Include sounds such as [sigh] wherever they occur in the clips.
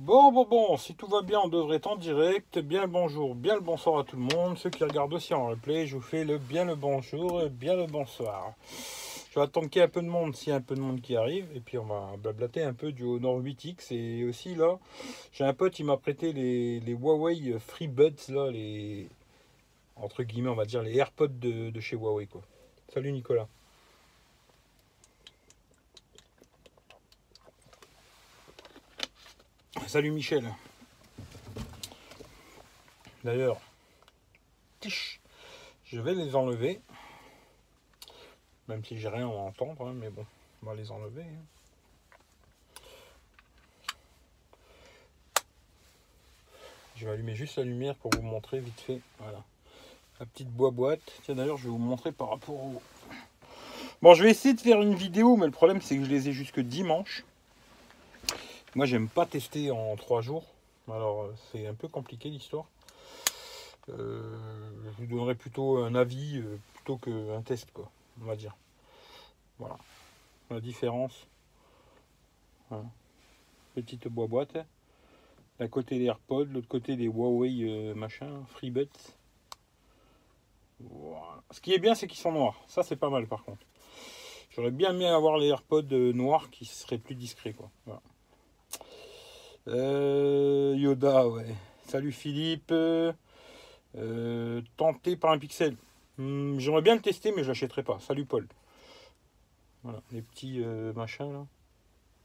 Bon, bon, bon, si tout va bien, on devrait être en direct. Bien le bonjour, bien le bonsoir à tout le monde. Ceux qui regardent aussi en replay, je vous fais le bien le bonjour bien le bonsoir. Je vais attendre qu'il y ait un peu de monde, s'il y a un peu de monde qui arrive. Et puis on va blablater un peu du Honor 8X. Et aussi là, j'ai un pote, il m'a prêté les, les Huawei FreeBuds, là, les. Entre guillemets, on va dire les AirPods de, de chez Huawei, quoi. Salut Nicolas. Salut Michel. D'ailleurs, je vais les enlever. Même si j'ai rien à entendre, hein, mais bon, on va les enlever. hein. Je vais allumer juste la lumière pour vous montrer vite fait. Voilà. La petite boîte. Tiens d'ailleurs je vais vous montrer par rapport au. Bon je vais essayer de faire une vidéo, mais le problème c'est que je les ai jusque dimanche. Moi, j'aime pas tester en trois jours. Alors, euh, c'est un peu compliqué l'histoire. Euh, je vous donnerai plutôt un avis euh, plutôt qu'un test, quoi, on va dire. Voilà. La différence. Petite boîte. D'un côté les AirPods, de l'autre côté les Huawei machin, FreeBuds. Ce qui est bien, c'est qu'ils sont noirs. Ça, c'est pas mal par contre. J'aurais bien aimé avoir les AirPods noirs qui seraient plus discrets, quoi. Euh, Yoda, ouais. Salut Philippe. Euh, tenté par un pixel. Hmm, J'aimerais bien le tester, mais je l'achèterai pas. Salut Paul. Voilà, les petits euh, machins là.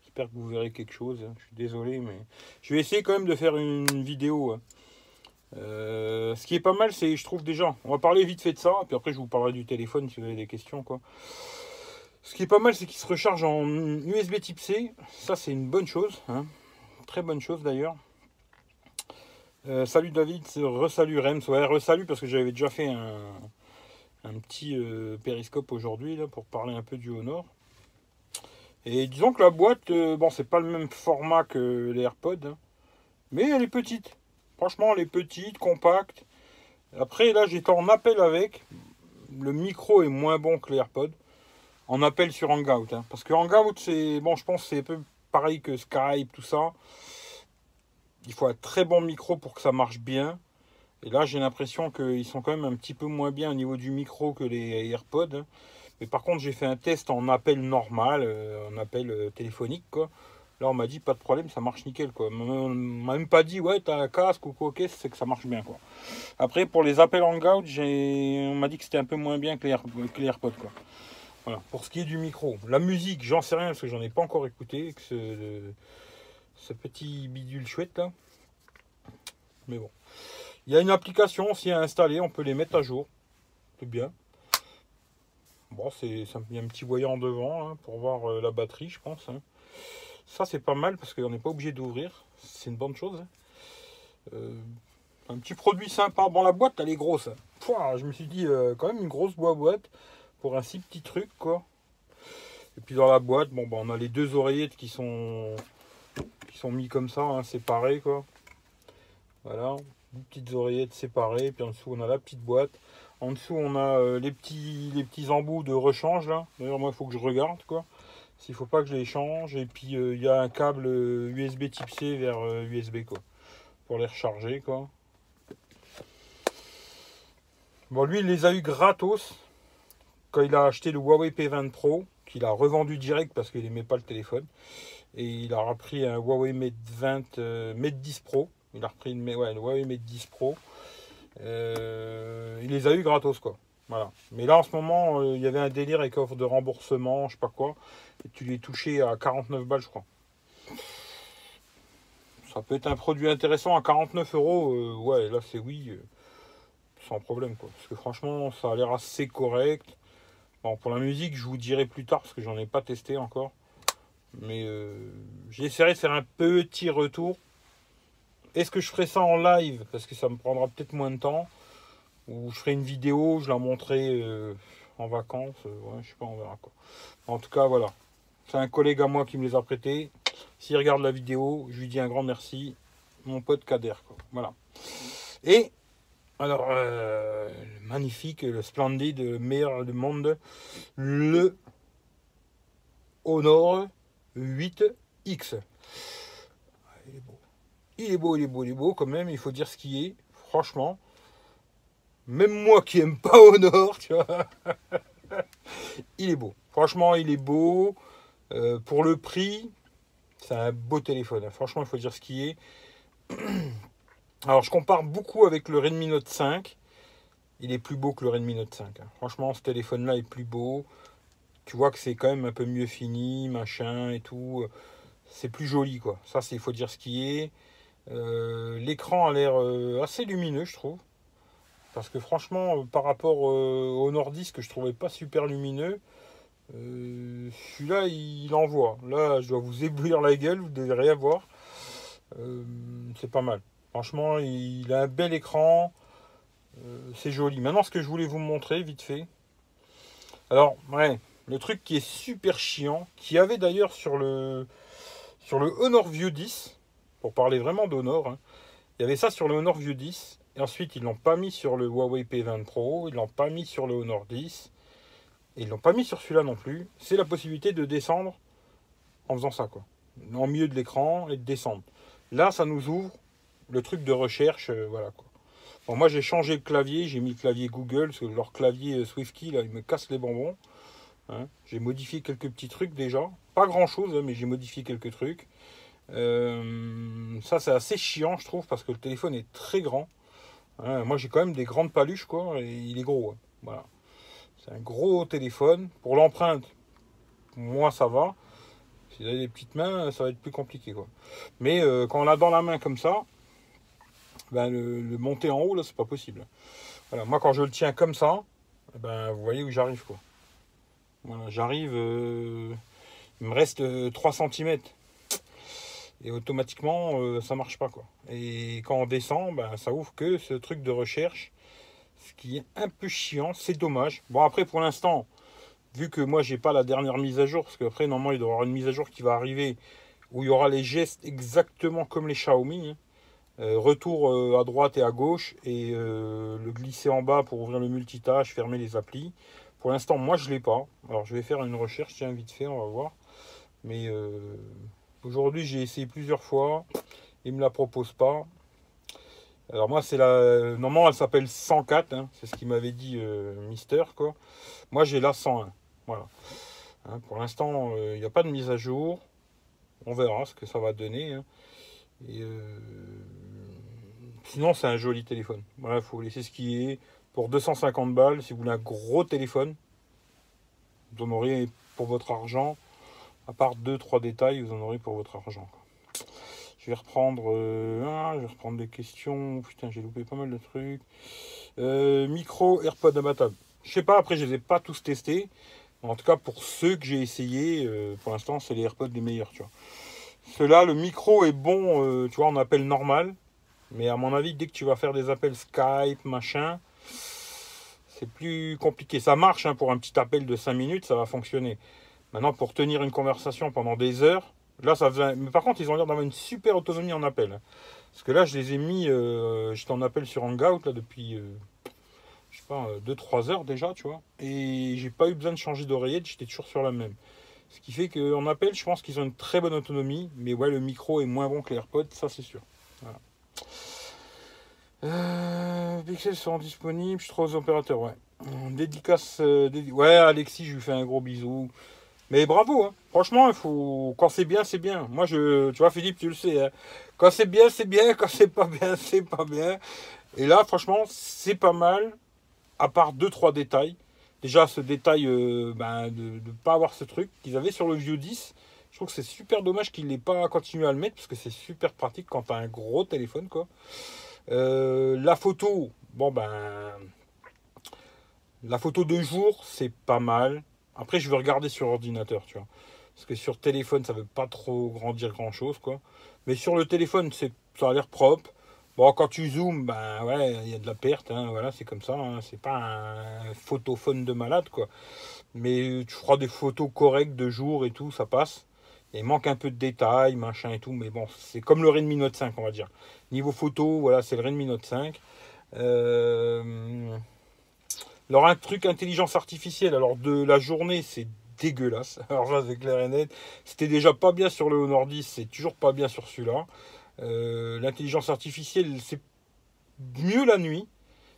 J'espère que vous verrez quelque chose. hein. Je suis désolé, mais je vais essayer quand même de faire une vidéo. hein. Ce qui est pas mal, c'est, je trouve déjà, on va parler vite fait de ça, puis après je vous parlerai du téléphone si vous avez des questions. Ce qui est pas mal, c'est qu'il se recharge en USB Type C. Ça, c'est une bonne chose. hein. Très bonne chose d'ailleurs. Euh, salut David, resalut Rems. Ouais, resalut parce que j'avais déjà fait un, petit euh, périscope aujourd'hui pour parler un peu du Honor. Et disons que la boîte, euh, bon, c'est pas le même format que les AirPods, hein, mais elle est petite. Franchement, elle est petite, compacte. Après, là, j'étais en appel avec. Le micro est moins bon que les AirPods. En appel sur Hangout. hein, parce que Hangout, c'est. Bon, je pense c'est peu pareil que Skype, tout ça. Il faut un très bon micro pour que ça marche bien. Et là, j'ai l'impression qu'ils sont quand même un petit peu moins bien au niveau du micro que les AirPods. hein. Mais par contre, j'ai fait un test en appel normal, euh, en appel euh, téléphonique, quoi. Là, on m'a dit pas de problème, ça marche nickel, quoi. On m'a même pas dit, ouais, t'as un casque ou quoi, ok, c'est que ça marche bien, quoi. Après, pour les appels Hangout, on m'a dit que c'était un peu moins bien que les, que les AirPods, quoi. Voilà, pour ce qui est du micro. La musique, j'en sais rien parce que j'en ai pas encore écouté. Que ce, petit bidule chouette là. Mais bon. Il y a une application aussi à installer, on peut les mettre à jour. C'est bien. Bon, c'est, il un petit voyant devant hein, pour voir euh, la batterie, je pense. hein. Ça, c'est pas mal parce qu'on n'est pas obligé d'ouvrir. C'est une bonne chose. hein. Euh, un petit produit sympa. Bon, la boîte, elle est grosse. je me suis dit, euh, quand même, une grosse boîte pour un si petit truc quoi. Et puis dans la boîte, bon bah on a les deux oreillettes qui sont qui sont mis comme ça, hein, séparées quoi. Voilà, deux petites oreillettes séparées, puis en dessous on a la petite boîte. En dessous on a euh, les petits les petits embouts de rechange là. D'ailleurs moi il faut que je regarde quoi. S'il faut pas que je les change. Et puis euh, il y a un câble euh, USB type C vers euh, USB quoi. Pour les recharger quoi. Bon lui il les a eu gratos quand il a acheté le Huawei P20 Pro, qu'il a revendu direct parce qu'il n'aimait pas le téléphone, et il a repris un Huawei Mate 20, euh, Mate 10 Pro. Il a repris une, ouais, Huawei Mate 10 Pro. Euh, il les a eu gratos quoi. Voilà. Mais là en ce moment, euh, il y avait un délire avec offre de remboursement, je sais pas quoi. Et tu les touchais à 49 balles, je crois. Ça peut être un produit intéressant à 49 euros. ouais, là c'est oui, sans problème quoi. Parce que franchement, ça a l'air assez correct. Pour la musique, je vous dirai plus tard parce que j'en ai pas testé encore. Mais euh, j'essaierai de faire un petit retour. Est-ce que je ferai ça en live? Parce que ça me prendra peut-être moins de temps. Ou je ferai une vidéo, je la montrerai euh, en vacances. euh, je sais pas, on verra quoi. En tout cas, voilà. C'est un collègue à moi qui me les a prêtés. S'il regarde la vidéo, je lui dis un grand merci. Mon pote Kader, quoi. Voilà. Et alors, euh, magnifique, le splendide, le meilleur du monde, le Honor 8X. Ah, Il est beau. il est beau, il est beau, il est beau quand même, il faut dire ce qui est, franchement. Même moi qui aime pas Honor, tu vois, [laughs] il est beau. Franchement, il est beau. Euh, pour le prix, c'est un beau téléphone. Hein. Franchement, il faut dire ce qui est. [clears throat] Alors, je compare beaucoup avec le Redmi Note 5. Il est plus beau que le Redmi Note 5. Hein. Franchement, ce téléphone-là est plus beau. Tu vois que c'est quand même un peu mieux fini, machin et tout. C'est plus joli, quoi. Ça, il faut dire ce qui est. Euh, l'écran a l'air euh, assez lumineux, je trouve. Parce que franchement, euh, par rapport au Nordis que je trouvais pas super lumineux, celui-là, il envoie. Là, je dois vous éblouir la gueule, vous devez rien voir. c'est pas mal. Franchement, il a un bel écran. c'est joli. Maintenant, ce que je voulais vous montrer, vite fait. Alors, ouais, le truc qui est super chiant, qui avait d'ailleurs sur le, sur le Honor View 10, pour parler vraiment d'Honor, hein, il y avait ça sur le Honor View 10, et ensuite ils l'ont pas mis sur le Huawei P20 Pro, ils l'ont pas mis sur le Honor 10, et ils l'ont pas mis sur celui-là non plus. C'est la possibilité de descendre en faisant ça, quoi. En milieu de l'écran et de descendre. Là, ça nous ouvre le truc de recherche, euh, voilà quoi. Bon, moi j'ai changé le clavier, j'ai mis le clavier Google, parce que leur clavier euh, SwiftKey, là, il me casse les bonbons. Hein. J'ai modifié quelques petits trucs déjà. Pas grand chose, hein, mais j'ai modifié quelques trucs. Euh, ça, c'est assez chiant, je trouve, parce que le téléphone est très grand. Hein. moi, j'ai quand même des grandes paluches, quoi, et il est gros. Voilà. C'est un gros téléphone. Pour l'empreinte, moi, ça va. Si vous avez des petites mains, ça va être plus compliqué, quoi. Mais quand on l'a dans la main comme ça, ben, le, monter en haut, là, c'est pas possible. Voilà. Moi, quand je le tiens comme ça, ben, vous voyez où j'arrive, quoi. Voilà, j'arrive, euh, il me reste 3 euh, cm. Et automatiquement, euh, ça marche pas. quoi. Et quand on descend, ben, ça ouvre que ce truc de recherche. Ce qui est un peu chiant, c'est dommage. Bon, après, pour l'instant, vu que moi, j'ai pas la dernière mise à jour, parce qu'après, normalement, il doit y avoir une mise à jour qui va arriver où il y aura les gestes exactement comme les Xiaomi. Hein. Retour à droite et à gauche et le glisser en bas pour ouvrir le multitâche, fermer les applis. Pour l'instant, moi, je ne l'ai pas. Alors, je vais faire une recherche, tiens, vite fait, on va voir. Mais euh, aujourd'hui, j'ai essayé plusieurs fois. Il ne me la propose pas. Alors, moi, c'est la. Normalement, elle s'appelle 104. Hein. c'est ce qu'il m'avait dit euh, Mister, quoi. Moi, j'ai la 101. Voilà. Hein, pour l'instant, euh, il n'y a pas de mise à jour. On verra ce que ça va donner. Hein. Sinon, c'est un joli téléphone. Voilà, il faut laisser ce qui est pour 250 balles, si vous voulez un gros téléphone, vous en aurez pour votre argent, à part 2-3 détails, vous en aurez pour votre argent. Je vais reprendre, euh, je vais reprendre des questions. Putain, j'ai loupé pas mal de trucs. Euh, micro AirPod imbattable. Je sais pas, après je les ai pas tous testés. En tout cas, pour ceux que j'ai essayé, euh, pour l'instant, c'est les AirPods les meilleurs, tu vois. Ceux-là, le micro est bon, tu vois, en appel normal. Mais à mon avis, dès que tu vas faire des appels Skype, machin, c'est plus compliqué. Ça marche hein, pour un petit appel de 5 minutes, ça va fonctionner. Maintenant, pour tenir une conversation pendant des heures, là, ça faisait... Mais par contre, ils ont l'air d'avoir une super autonomie en appel. Parce que là, je les ai mis, euh, j'étais en appel sur Hangout là, depuis, euh, je sais pas, 2-3 euh, heures déjà, tu vois. Et j'ai pas eu besoin de changer d'oreillette, j'étais toujours sur la même. Ce qui fait qu'en appel, je pense qu'ils ont une très bonne autonomie. Mais ouais, le micro est moins bon que les AirPods, ça c'est sûr. Voilà. Euh, Pixels sont disponibles, je trop aux opérateurs, ouais. Dédicace, euh, ouais, Alexis, je lui fais un gros bisou. Mais bravo, hein. franchement, il faut quand c'est bien, c'est bien. Moi, je, tu vois, Philippe, tu le sais. Hein. Quand c'est bien, c'est bien. Quand c'est pas bien, [laughs] c'est pas bien. Et là, franchement, c'est pas mal. À part deux, trois détails. Déjà, ce détail euh, ben, de ne pas avoir ce truc qu'ils avaient sur le View 10. Je trouve que c'est super dommage qu'ils n'aient pas continué à le mettre parce que c'est super pratique quand tu as un gros téléphone, quoi. Euh, la photo, bon ben, la photo de jour, c'est pas mal. Après, je vais regarder sur ordinateur, tu vois. Parce que sur téléphone, ça veut pas trop grandir grand chose, quoi. Mais sur le téléphone, ça a l'air propre. Bon, quand tu zoomes, ben ouais, il y a de la perte, hein, voilà, c'est comme ça. Hein. c'est pas un photophone de malade, quoi. Mais tu feras des photos correctes de jour et tout, ça passe. Il manque un peu de détails, machin et tout, mais bon, c'est comme le Redmi Note 5, on va dire. Niveau photo, voilà, c'est le Redmi Note 5. Euh, alors, un truc intelligence artificielle, alors de la journée, c'est dégueulasse. [laughs] Alors là, c'est clair et net. C'était déjà pas bien sur le Honor 10, c'est toujours pas bien sur celui-là. Euh, l'intelligence artificielle, c'est mieux la nuit.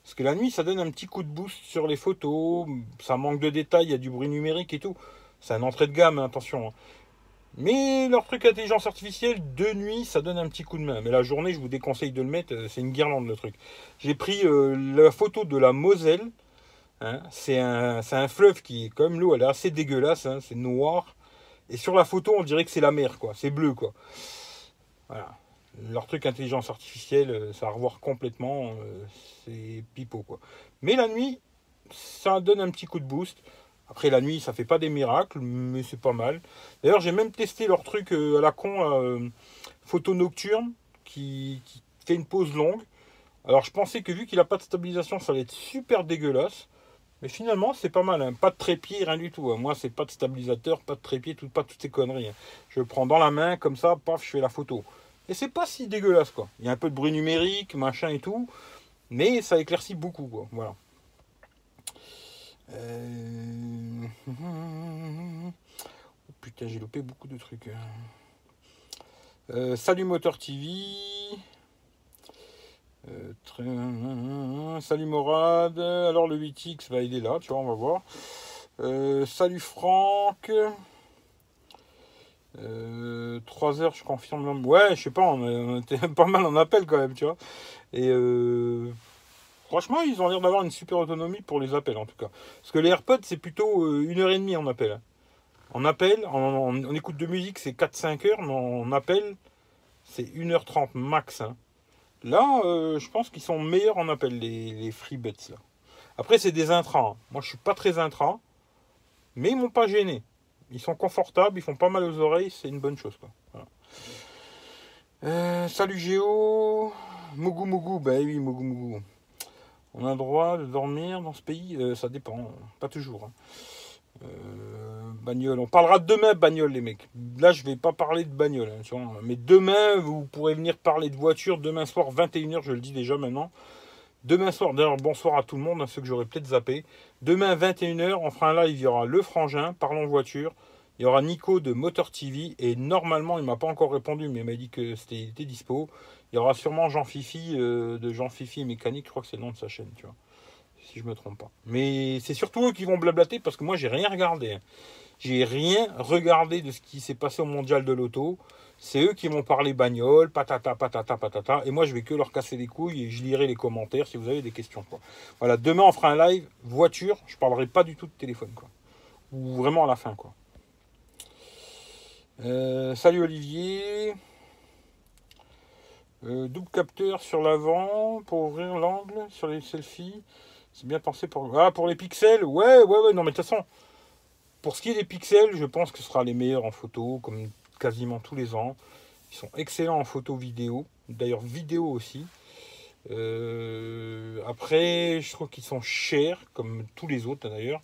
Parce que la nuit, ça donne un petit coup de boost sur les photos. Ça manque de détails, il y a du bruit numérique et tout. C'est un entrée de gamme, hein, attention. Hein. Mais leur truc intelligence artificielle, de nuit, ça donne un petit coup de main. Mais la journée, je vous déconseille de le mettre. Euh, c'est une guirlande le truc. J'ai pris euh, la photo de la Moselle. Hein. c'est un, un, fleuve qui, comme l'eau, elle est assez dégueulasse. c'est noir. Et sur la photo, on dirait que c'est la mer, quoi. C'est bleu, quoi. Voilà leur truc intelligence artificielle, euh, ça va revoir complètement, c'est pipeau quoi. Mais la nuit, ça donne un petit coup de boost. Après la nuit, ça fait pas des miracles, mais c'est pas mal. D'ailleurs, j'ai même testé leur truc euh, à la con, photo nocturne, qui, fait une pause longue. Alors je pensais que vu qu'il a pas de stabilisation, ça allait être super dégueulasse. Mais finalement, c'est pas mal. Hein. Pas de trépied, rien du tout. Hein. Moi, c'est pas de stabilisateur, pas de trépied, tout, pas toutes ces conneries. Hein. Je le prends dans la main, comme ça, paf, je fais la photo. Et c'est pas si dégueulasse, quoi. Il y a un peu de bruit numérique, machin et tout. Mais ça éclaircit beaucoup. Voilà. Euh, [laughs] oh, putain, j'ai loupé beaucoup de trucs. Euh, salut Moteur TV. Euh, salut Morad. Alors le 8X va aider là, tu vois, on va voir. salut Franck. 3 euh, heures, je confirme. Ouais, je sais pas, on, était [laughs] pas mal en appel quand même, tu vois. Et franchement, ils ont l'air d'avoir une super autonomie pour les appels en tout cas. Parce que les AirPods, c'est plutôt euh, une heure et demie en appel. En appel, en, écoute de musique, c'est 4-5 heures, mais en appel, c'est 1h30 max. Hein. Là, je pense qu'ils sont meilleurs en appel, les, les FreeBuds. Après, c'est des intrants. Moi, je suis pas très intra, mais ils m'ont pas gêné. Ils sont confortables, ils font pas mal aux oreilles, c'est une bonne chose. Euh, salut Géo, Mougou Mougou, bah oui Mougou Mougou. On a le droit de dormir dans ce pays, euh, ça dépend, pas toujours. Hein. Euh, bagnole, on parlera demain bagnole les mecs. Là je vais pas parler de bagnole, hein, mais demain vous pourrez venir parler de voiture, demain soir 21h, je le dis déjà maintenant. Demain soir, d'ailleurs, bonsoir à tout le monde, à ceux que j'aurais peut-être zappé. Demain, 21h, on fera un live. Il y aura Le Frangin, Parlons Voiture. Il y aura Nico de Motor TV. Et normalement, il m'a pas encore répondu, mais il m'a dit que c'était dispo. Il y aura sûrement Jean Fifi euh, de Jean Fifi Mécanique. Je crois que c'est le nom de sa chaîne, tu vois. Si je me trompe pas. Mais c'est surtout eux qui vont blablater parce que moi, j'ai rien regardé. Hein. J'ai rien regardé de ce qui s'est passé au mondial de l'auto. C'est eux qui vont parler bagnole, patata, patata, patata. Et moi, je vais que leur casser les couilles et je lirai les commentaires si vous avez des questions. Voilà, demain, on fera un live voiture. Je parlerai pas du tout de téléphone. Quoi. Ou vraiment à la fin. Quoi. Euh, salut Olivier. Euh, double capteur sur l'avant pour ouvrir l'angle sur les selfies. C'est bien pensé pour. Ah, pour les pixels Ouais, ouais, ouais. Non, mais de toute façon, pour ce qui est des pixels, je pense que ce sera les meilleurs en photo, comme quasiment tous les ans. Ils sont excellents en photo vidéo, d'ailleurs vidéo aussi. Euh, après, je trouve qu'ils sont chers, comme tous les autres d'ailleurs.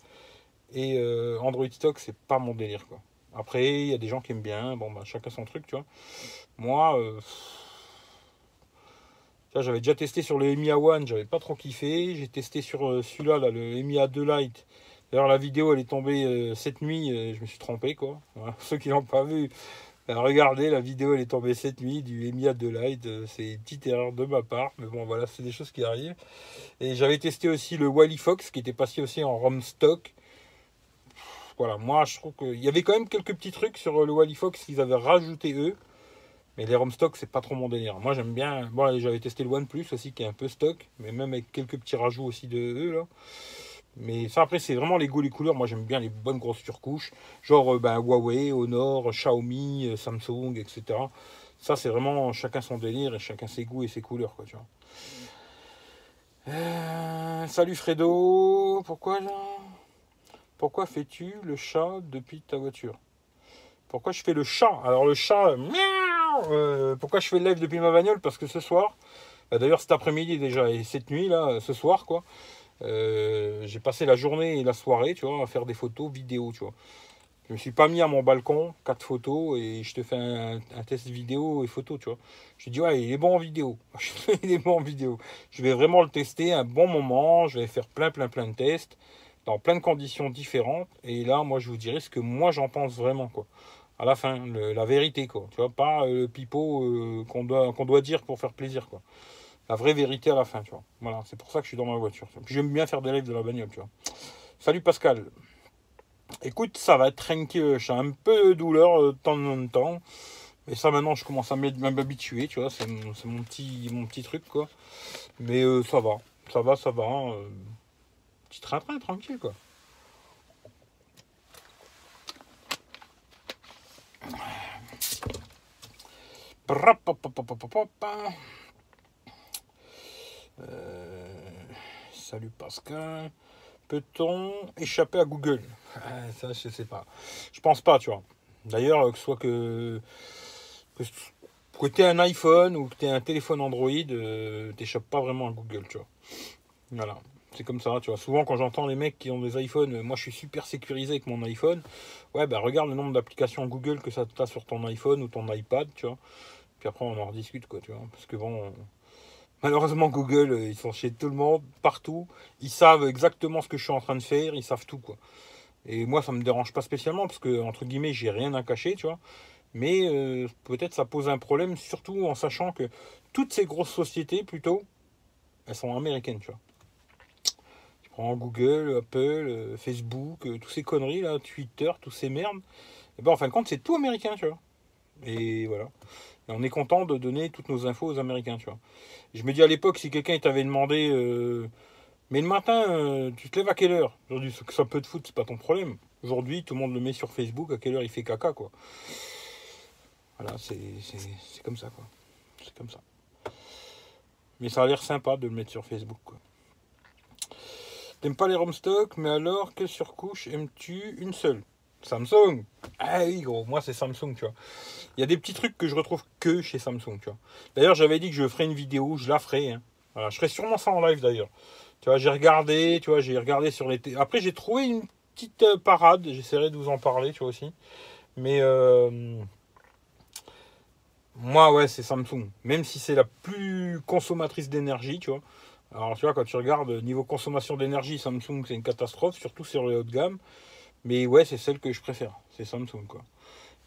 Et euh, Android Stock, c'est pas mon délire quoi. Après, il y a des gens qui aiment bien, bon bah chacun son truc, tu vois. Moi, j'avais déjà testé sur le EMIA One, j'avais pas trop kiffé. J'ai testé sur celui-là, là, le EMIA 2 Lite. D'ailleurs, la vidéo, elle est tombée cette nuit, je me suis trompé, quoi. [laughs] Ceux qui l'ont pas vu, ben, regardez, la vidéo elle est tombée cette nuit du de Light. Euh, c'est une petite erreur de ma part, mais bon voilà, c'est des choses qui arrivent. Et j'avais testé aussi le Wally Fox qui était passé aussi en ROM stock. Voilà, moi je trouve qu'il y avait quand même quelques petits trucs sur le Wally Fox qu'ils avaient rajouté eux. Mais les ROM stock, c'est pas trop mon délire. Moi j'aime bien. Bon, j'avais testé le OnePlus aussi qui est un peu stock, mais même avec quelques petits rajouts aussi de eux là. Mais ça, après, c'est vraiment les goûts, les couleurs. Moi, j'aime bien les bonnes grosses surcouches. Genre euh, ben, Huawei, Honor, Xiaomi, euh, Samsung, etc. Ça, c'est vraiment chacun son délire et chacun ses goûts et ses couleurs. Quoi. Euh, salut Fredo. Pourquoi, Pourquoi fais-tu le chat depuis ta voiture? Pourquoi je fais le chat? Alors, le chat, pourquoi je fais le live depuis ma bagnole Parce que ce soir, bah, d'ailleurs cet après-midi déjà et cette nuit, là, ce soir, quoi euh, j'ai passé la journée et la soirée, tu vois, à faire des photos, vidéos, tu vois. Je me suis pas mis à mon balcon, quatre photos, et je te fais un, test vidéo et photo, tu vois. Je dis, ouais, il est bon en vidéo. [laughs] il est bon en vidéo. Je vais vraiment le tester un bon moment. Je vais faire plein, plein, plein de tests dans plein de conditions différentes. Et là, moi, je vous dirai ce que moi, j'en pense vraiment, quoi. À la fin, la vérité, quoi. Tu vois, pas le pipeau qu'on doit, doit dire pour faire plaisir, quoi. La vraie vérité à la fin, tu vois. Voilà, c'est pour ça que je suis dans ma voiture. J'aime bien faire des lives de la bagnole, tu vois. Salut Pascal. Écoute, ça va être tranquille. J'ai un peu de douleur de temps en temps. Mais ça, maintenant, je commence à m'habituer, tu vois. C'est mon petit, mon petit truc, quoi. Mais ça va. Ça va, ça va. petit train-train, tranquille, quoi. Salut Pascal. Peut-on échapper à Google? Ça, je sais pas. Je pense pas, tu vois. D'ailleurs, que ce soit que, que, tu un iPhone ou que tu un téléphone Android, euh, t'échappes pas vraiment à Google, tu vois. Voilà. C'est comme ça, tu vois. Souvent, quand j'entends les mecs qui ont des iPhones, moi je suis super sécurisé avec mon iPhone. Ouais, bah regarde le nombre d'applications Google que ça t'a sur ton iPhone ou ton iPad, tu vois. Puis après, on en rediscute, quoi, tu vois. Parce que bon, malheureusement, Google, euh, ils sont chez tout le monde, partout. Ils savent exactement ce que je suis en train de faire, ils savent tout, quoi. Et moi, ça me dérange pas spécialement parce que, entre guillemets, j'ai rien à cacher, tu vois. Mais euh, peut-être ça pose un problème, surtout en sachant que toutes ces grosses sociétés, plutôt, elles sont américaines, tu vois. Google, Apple, euh, Facebook, euh, tous ces conneries là, Twitter, tous ces merdes, et ben en fin de compte, c'est tout américain, tu vois. Et voilà. Et on est content de donner toutes nos infos aux Américains, tu vois. je me dis à l'époque, si quelqu'un t'avait demandé, euh, mais le matin, tu te lèves à quelle heure? Aujourd'hui, que ça peut te foutre, c'est pas ton problème. Aujourd'hui, tout le monde le met sur Facebook, à quelle heure il fait caca, quoi. Voilà, c'est comme ça, quoi. C'est comme ça. Mais ça a l'air sympa de le mettre sur Facebook, quoi. T'aimes pas les ROM stock, mais alors, quelle surcouche aimes-tu Une seule? Samsung Ah oui, gros, moi c'est Samsung, tu vois. Il y a des petits trucs que je retrouve que chez Samsung, tu vois. D'ailleurs, j'avais dit que je ferais une vidéo, je la ferai. Hein. Voilà, je ferai sûrement ça en live d'ailleurs. Tu vois, j'ai regardé, tu vois, j'ai regardé sur les. Après, j'ai trouvé une petite euh, parade, j'essaierai de vous en parler, tu vois aussi. Mais. Euh, moi, ouais, c'est Samsung. Même si c'est la plus consommatrice d'énergie, tu vois. Alors, tu vois, quand tu regardes niveau consommation d'énergie, Samsung, c'est une catastrophe, surtout sur le haut de gamme. Mais ouais, c'est celle que je préfère. C'est Samsung, quoi.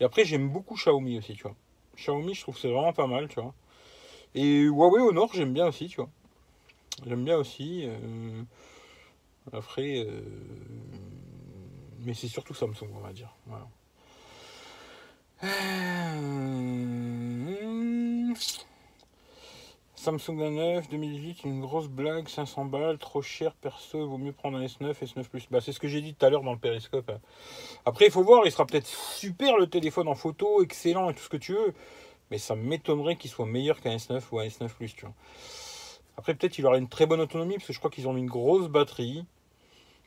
Et après, j'aime beaucoup Xiaomi aussi, tu vois. Xiaomi, je trouve c'est vraiment pas mal, tu vois. Et Huawei au nord, j'aime bien aussi, tu vois. J'aime bien aussi. Euh, après, euh, mais c'est surtout Samsung, on va dire. Euh, Samsung A9 2018, une grosse blague, 500 balles, trop cher, perso, vaut mieux prendre un S9, S9 Plus. Bah, c'est ce que j'ai dit tout à l'heure dans le périscope. Après, il faut voir, il sera peut-être super le téléphone en photo, excellent et tout ce que tu veux, mais ça m'étonnerait qu'il soit meilleur qu'un S9 ou un S9 Plus, tu vois. Après, peut-être il aura une très bonne autonomie, parce que je crois qu'ils ont mis une grosse batterie.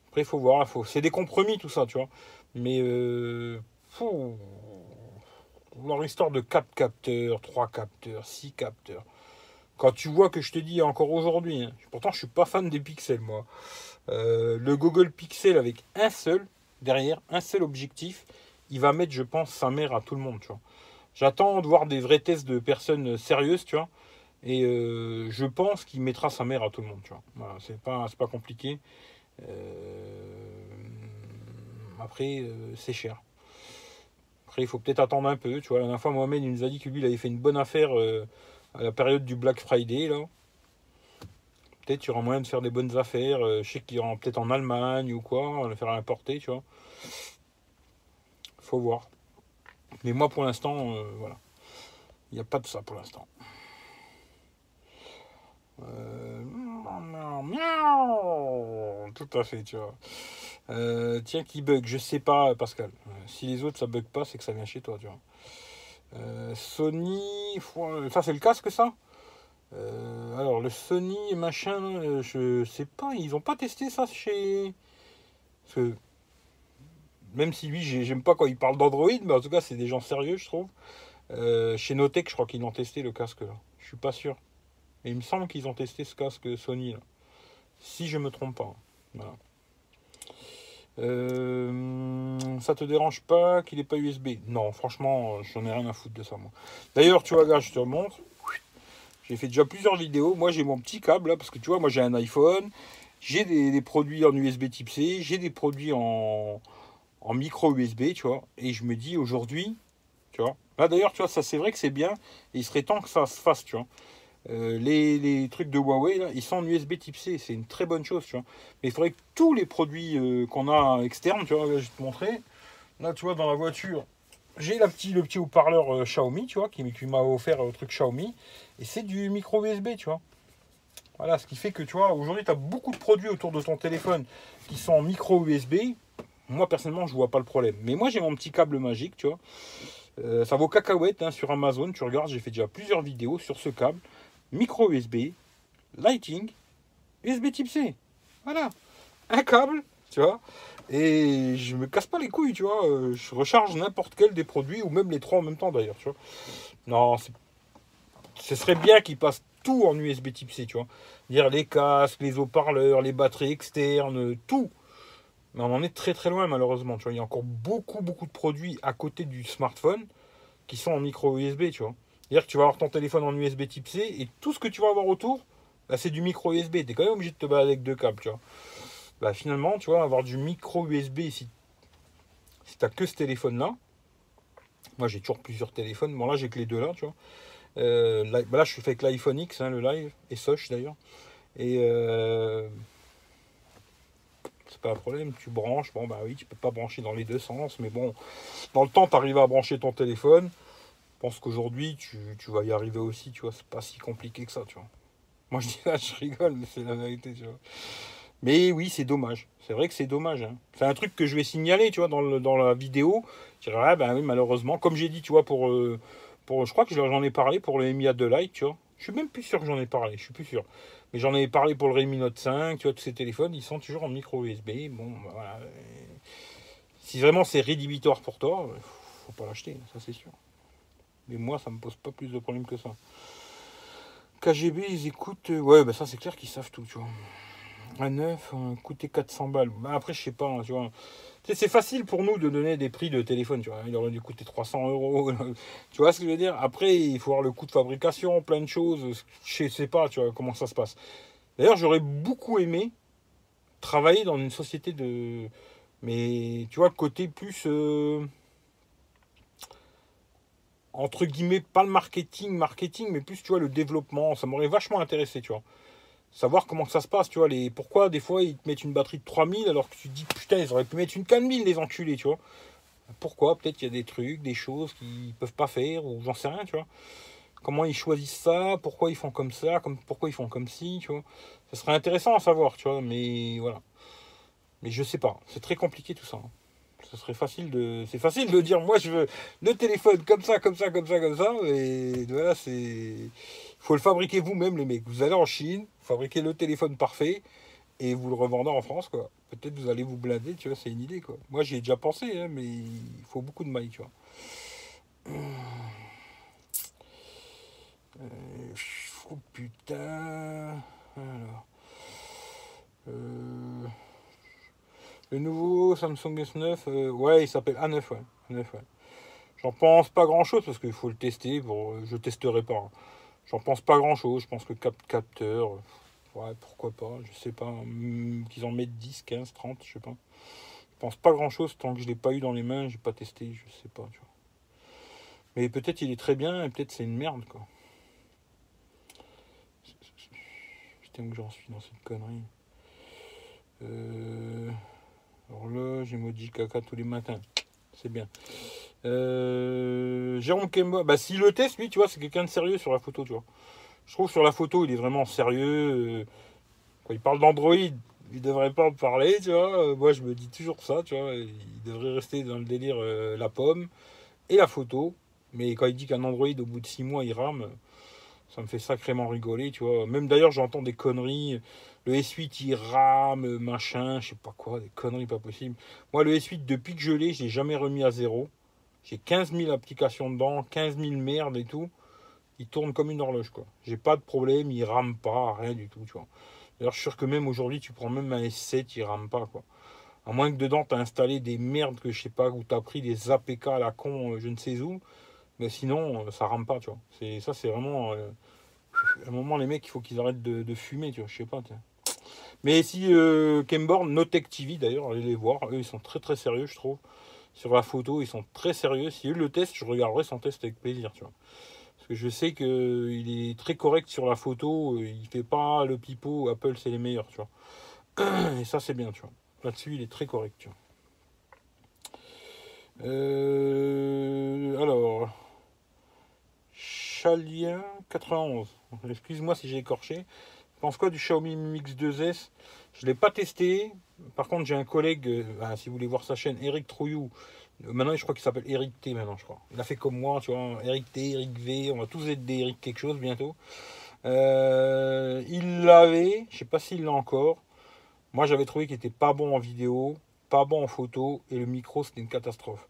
Après, il faut voir, faut... c'est des compromis tout ça, tu vois. Mais, euh... leur histoire de 4 capteurs, 3 capteurs, 6 capteurs. Quand tu vois que je te dis encore aujourd'hui, hein, pourtant je suis pas fan des pixels moi, euh, le Google Pixel avec un seul derrière, un seul objectif, il va mettre, je pense, sa mère à tout le monde. J'attends de voir des vrais tests de personnes sérieuses, tu vois. Et euh, je pense qu'il mettra sa mère à tout le monde, tu vois. Voilà, c'est pas, pas compliqué. Euh, après, c'est cher. Après, il faut peut-être attendre un peu, tu vois. La dernière fois, Mohamed, il nous a dit que lui, il avait fait une bonne affaire à la période du Black Friday, là. Peut-être il y aura moyen de faire des bonnes affaires. Euh, je sais qu'il y aura peut-être en Allemagne ou quoi, on va le faire importer, tu vois. Faut voir. Mais moi, pour l'instant, euh, voilà. Il n'y a pas de ça pour l'instant. Euh, tout à fait, tu vois. tiens, qui bug? Je sais pas, Pascal. Si les autres ça bug pas, c'est que ça vient chez toi, tu vois. Euh, Sony, ça c'est le casque ça? Euh, Alors le Sony machin, euh, je sais pas, ils ont pas testé ça chez. même si lui j'aime pas quand il parle d'Android, mais en tout cas c'est des gens sérieux je trouve. chez Notech je crois qu'ils ont testé le casque là. Je suis pas sûr. Mais il me semble qu'ils ont testé ce casque Sony là. Si je me trompe pas. Voilà. Euh, ça te dérange pas qu'il n'ait pas USB Non, franchement, j'en ai rien à foutre de ça, moi. D'ailleurs, tu vois, gars, je te montre. J'ai fait déjà plusieurs vidéos. Moi, j'ai mon petit câble, là, parce que tu vois, moi, j'ai un iPhone. J'ai des, produits en USB type C. J'ai des produits en, en micro USB, tu vois. Et je me dis, aujourd'hui, Tu vois. Là d'ailleurs, tu vois, ça c'est vrai que c'est bien. Et il serait temps que ça se fasse, tu vois. Euh, les, trucs de Huawei, ils sont en USB type C. C'est une très bonne chose. Mais il faudrait que tous les produits euh, qu'on a externes, tu vois, je vais te montrer. Là, tu vois, dans la voiture, j'ai le petit haut-parleur euh, Xiaomi, tu vois, qui, m'a offert un truc Xiaomi. Et c'est du micro USB, tu vois. Voilà, ce qui fait que, tu vois, aujourd'hui, tu as beaucoup de produits autour de ton téléphone qui sont en micro USB. Moi, personnellement, je vois pas le problème. Mais moi, j'ai mon petit câble magique, tu vois. Ça vaut cacahuète hein, sur Amazon. Tu regardes, j'ai fait déjà plusieurs vidéos sur ce câble. Micro USB, Lighting, USB type C. Voilà. Un câble, tu vois. Et je me casse pas les couilles, tu vois. Euh, je recharge n'importe quel des produits, ou même les trois en même temps d'ailleurs, tu vois. Non, ce serait bien qu'ils passent tout en USB type C, tu vois. Dire les casques, les haut-parleurs, les batteries externes, tout. Mais on en est très très loin malheureusement. Tu vois, il y a encore beaucoup beaucoup de produits à côté du smartphone qui sont en micro USB, tu vois. C'est-à-dire que tu vas avoir ton téléphone en USB type C et tout ce que tu vas avoir autour, bah, c'est du micro USB. Tu es quand même obligé de te battre avec deux câbles, tu vois. Bah, finalement, tu vois, avoir du micro USB si, si tu que ce téléphone-là. Moi j'ai toujours plusieurs téléphones. Bon là j'ai que les deux là, tu vois. Euh, là, bah, là, je suis fait avec l'iPhone X, hein, le live, et Soch d'ailleurs. Et euh, c'est pas un problème, tu branches, bon bah oui, tu peux pas brancher dans les deux sens, mais bon, dans le temps, tu arrives à brancher ton téléphone. Pense qu'aujourd'hui, tu, vas y arriver aussi, tu vois, c'est pas si compliqué que ça, tu vois. Moi [laughs] je dis là, je rigole, mais c'est la vérité, tu vois. Mais oui, c'est dommage. C'est vrai que c'est dommage. Hein. C'est un truc que je vais signaler, tu vois, dans, le, dans la vidéo. Je dirais, ah, ben oui, malheureusement, comme j'ai dit, tu vois, pour, euh, pour je crois que j'en ai parlé pour le Mi A2 Lite, tu vois. Je suis même plus sûr que j'en ai parlé, je suis plus sûr. Mais j'en ai parlé pour le Redmi Note 5, tu vois, tous ces téléphones, ils sont toujours en micro USB. Bon, bah, voilà. Si vraiment c'est rédhibitoire pour toi, faut pas l'acheter, ça c'est sûr. Mais moi, ça me pose pas plus de problèmes que ça. KGB, ils écoutent. Euh, ouais, bah ça c'est clair qu'ils savent tout, tu vois. Un neuf, coûter 400 balles. Bah, après, je sais pas, hein, tu vois. C'est facile pour nous de donner des prix de téléphone, tu vois. Il aurait dû coûter 300 euros. [laughs] tu vois ce que je veux dire? Après, il faut voir le coût de fabrication, plein de choses. Je sais pas, tu vois, comment ça se passe. D'ailleurs, j'aurais beaucoup aimé travailler dans une société de. Mais tu vois, côté plus. Euh, entre guillemets, pas le marketing, marketing, mais plus, tu vois, le développement. Ça m'aurait vachement intéressé, tu vois savoir comment ça se passe, tu vois. Les, pourquoi des fois ils te mettent une batterie de 3000 alors que tu te dis putain, ils auraient pu mettre une 4000 les enculés, tu vois. Pourquoi? Peut-être qu'il y a des trucs, des choses qu'ils peuvent pas faire ou j'en sais rien, tu vois. Comment ils choisissent ça? Pourquoi ils font comme ça? Comme, Pourquoi ils font comme ci, tu vois. Ça serait intéressant à savoir, tu vois, mais voilà. Mais je sais pas, c'est très compliqué tout ça. Hein. Ce serait facile de. C'est facile de dire moi je veux le téléphone comme ça, comme ça, comme ça, comme ça. Et voilà, c'est. Il faut le fabriquer vous-même, les mecs. Vous allez en Chine, fabriquer le téléphone parfait et vous le revendez en France, quoi. Peut-être vous allez vous blader, tu vois, c'est une idée, quoi. Moi, j'y ai déjà pensé, hein, mais il faut beaucoup de mailles, tu vois. Euh, oh putain. Alors. Euh, le nouveau Samsung S9, euh, ouais, il s'appelle A9, ouais. A9, ouais. J'en pense pas grand chose parce qu'il faut le tester. Pour, je testerai pas. Hein. J'en pense pas grand chose. Je pense que cap capteur, ouais, pourquoi pas, je sais pas. Hmm, qu'ils en mettent 10, 15, 30, je sais pas. Je pense pas grand chose tant que je l'ai pas eu dans les mains, j'ai pas testé, je sais pas. Mais peut-être il est très bien et peut-être c'est une merde, quoi. Putain, où j'en suis dans cette connerie. Euh, horloge, emoji caca tous les matins. C'est bien. Euh, Jérôme Kemba, bah s'il le teste, lui, tu vois, c'est quelqu'un de sérieux sur la photo, tu vois. Je trouve sur la photo, il est vraiment sérieux. Euh, quand il parle d'Android, il devrait pas en parler, tu vois. Euh, moi, je me dis toujours ça, tu vois. Il devrait rester dans le délire la pomme et la photo. Mais quand il dit qu'un Android, au bout de six mois, il rame, ça me fait sacrément rigoler, tu vois. Même d'ailleurs, j'entends des conneries. Le S8, il rame, machin, je sais pas quoi, des conneries pas possibles. Moi, le S8, depuis que je l'ai, je l'ai jamais remis à zéro. J'ai 15 000 applications dedans, 15 000 merdes et tout. Il tourne comme une horloge, quoi. J'ai pas de problème, il rame pas, rien du tout, tu vois. D'ailleurs, je suis sûr que même aujourd'hui, tu prends même un S7, il rame pas, quoi. À moins que dedans, tu as installé des merdes que je sais pas, où tu as pris des APK à la con, euh, je ne sais où. Mais sinon, euh, ça rame pas, tu vois. Ça, c'est vraiment. Euh, à un moment, les mecs, il faut qu'ils arrêtent de, fumer, tu vois. Je sais pas, tiens. Mais si euh, Kemborn, Notech TV d'ailleurs, allez les voir. Eux, ils sont très très sérieux, je trouve. sur la photo, ils sont très sérieux. Si eux le testent, je regarderai son test avec plaisir, tu vois. Parce que je sais qu'il est très correct sur la photo, il fait pas le pipeau, Apple c'est les meilleurs, tu vois. [clears throat] Et ça c'est bien, tu vois. Là-dessus, il est très correct, tu vois. Euh, alors, Chalien 91. Excuse-moi si j'ai écorché. Je pense quoi du Xiaomi Mix 2S Je ne l'ai pas testé. Par contre, j'ai un collègue, euh, si vous voulez voir sa chaîne, Eric Trouillou. Euh, maintenant, je crois qu'il s'appelle Eric T maintenant, je crois. Il a fait comme moi, tu vois, Eric T, Eric V. On va tous être des Eric quelque chose bientôt. il l'avait, je sais pas s'il l'a encore. Moi, j'avais trouvé qu'il était pas bon en vidéo, pas bon en photo, et le micro, c'était une catastrophe.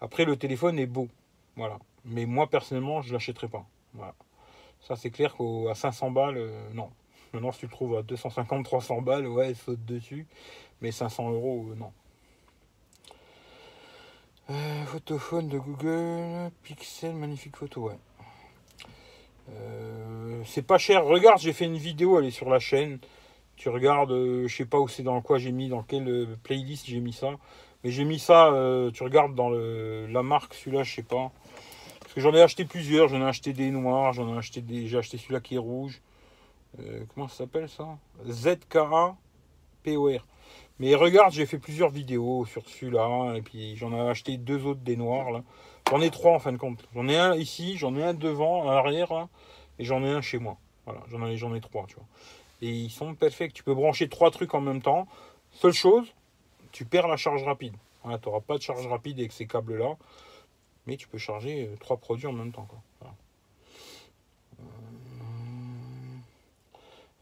Après, le téléphone est beau, voilà. Mais moi, personnellement, je l'achèterai pas. Ça, c'est clair qu'à 500 balles, euh, non. Maintenant, si tu le trouves à 250, 300 balles, ouais, saute dessus. Mais 500 euros, euh, non. Euh, photophone de Google, Pixel, magnifique photo, ouais. c'est pas cher. Regarde, j'ai fait une vidéo, elle est sur la chaîne. Tu regardes, je sais pas où c'est dans quoi j'ai mis, dans quelle playlist j'ai mis ça. Mais j'ai mis ça, tu regardes dans le, la marque, celui-là, je sais pas. J'en ai acheté plusieurs, j'en ai acheté des noirs, j'en ai acheté des. J'ai acheté celui-là qui est rouge. Euh, comment ça s'appelle ça? ZKA POR. Mais regarde, j'ai fait plusieurs vidéos sur celui-là, et puis j'en ai acheté deux autres des noirs là. J'en ai trois en fin de compte. J'en ai un ici, j'en ai un devant, à l'arrière là, et j'en ai un chez moi. Voilà, j'en ai, j'en ai trois, tu vois. Et ils sont parfaits. Tu peux brancher trois trucs en même temps. Seule chose, tu perds la charge rapide. Tu n'auras pas de charge rapide avec ces câbles là mais tu peux charger euh, trois produits en même temps. Quoi.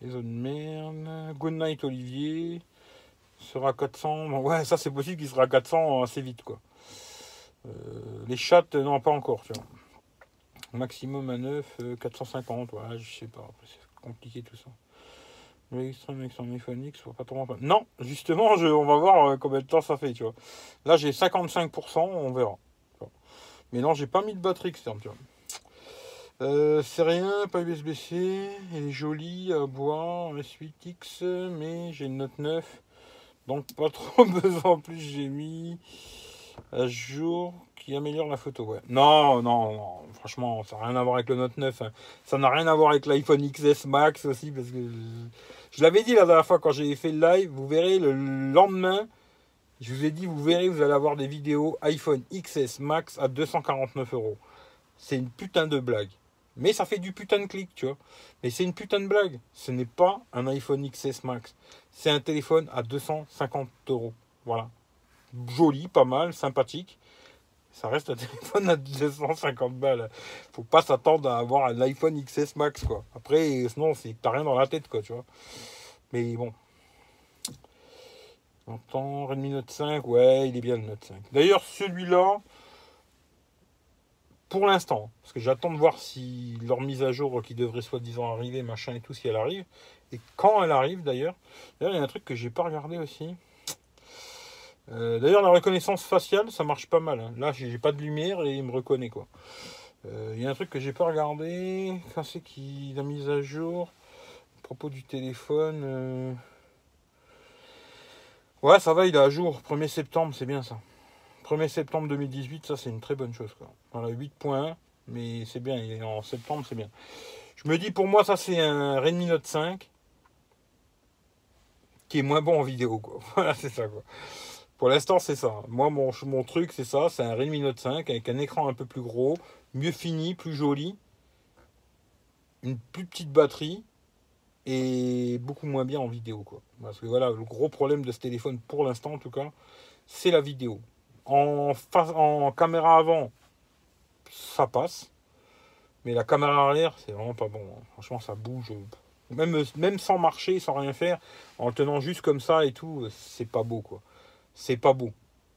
Les autres merde. Good night Olivier. Sera 400. ouais, ça c'est possible qu'il sera 400 assez vite quoi. Euh, les chattes, non, pas encore, tu vois. Maximum à 9, 450, ouais, je sais pas. C'est compliqué tout ça. L'extrême avec son iPhone X, pas trop Non, justement, je, on va voir euh, combien de temps ça fait, tu vois. Là, j'ai 55%, on verra. Mais non, j'ai pas mis de batterie externe, tu vois. Euh, c'est rien, pas USB-C. Elle est jolie à boire, S8X, mais j'ai une Note 9. Donc pas trop [laughs] besoin. En plus, j'ai mis à jour qui améliore la photo. Ouais. Non, non, non. Franchement, ça n'a rien à voir avec le Note 9. Hein. Ça n'a rien à voir avec l'iPhone XS Max aussi. Parce que je l'avais dit la dernière fois quand j'ai fait le live. Vous verrez le lendemain je vous ai dit, vous verrez, vous allez avoir des vidéos iPhone XS Max à 249 euros. C'est une putain de blague. Mais ça fait du putain de clic, tu vois. Mais c'est une putain de blague. Ce n'est pas un iPhone XS Max. C'est un téléphone à 250 euros. Voilà. Joli, pas mal, sympathique. Ça reste un [laughs] téléphone à 250 balles. Faut pas s'attendre à avoir un iPhone XS Max, quoi. Après, sinon, t'as rien dans la tête, quoi, tu vois. Mais bon, Entend Redmi Note 5, ouais, il est bien le Note 5. D'ailleurs, celui-là, pour l'instant, parce que j'attends de voir si leur mise à jour qui devrait soi-disant arriver, machin et tout, si elle arrive, et quand elle arrive d'ailleurs. D'ailleurs, il y a un truc que j'ai pas regardé aussi. Euh, d'ailleurs, la reconnaissance faciale, ça marche pas mal. Hein. Là, j'ai pas de lumière et il me reconnaît quoi. Euh, il y a un truc que j'ai pas regardé. Enfin, c'est qui la mise à jour? À propos du téléphone. Euh, Ouais, ça va, il est à jour. 1er septembre, c'est bien ça. 1er septembre 2018, ça c'est une très bonne chose. Quoi. Voilà, 8 points, mais c'est bien, il est en septembre, c'est bien. Je me dis, pour moi, ça c'est un Redmi Note 5 qui est moins bon en vidéo. Quoi. [laughs] Voilà, c'est ça. Quoi. Pour l'instant, c'est ça. Moi, mon, mon truc, c'est ça. C'est un Redmi Note 5 avec un écran un peu plus gros, mieux fini, plus joli, une plus petite batterie et beaucoup moins bien en vidéo. Quoi. Parce que voilà, le gros problème de ce téléphone, pour l'instant en tout cas, c'est la vidéo. En, en caméra avant, ça passe. Mais la caméra arrière, c'est vraiment pas bon. Hein. Franchement, ça bouge. Même, même sans marcher, sans rien faire, en le tenant juste comme ça et tout, c'est pas beau quoi. C'est pas beau.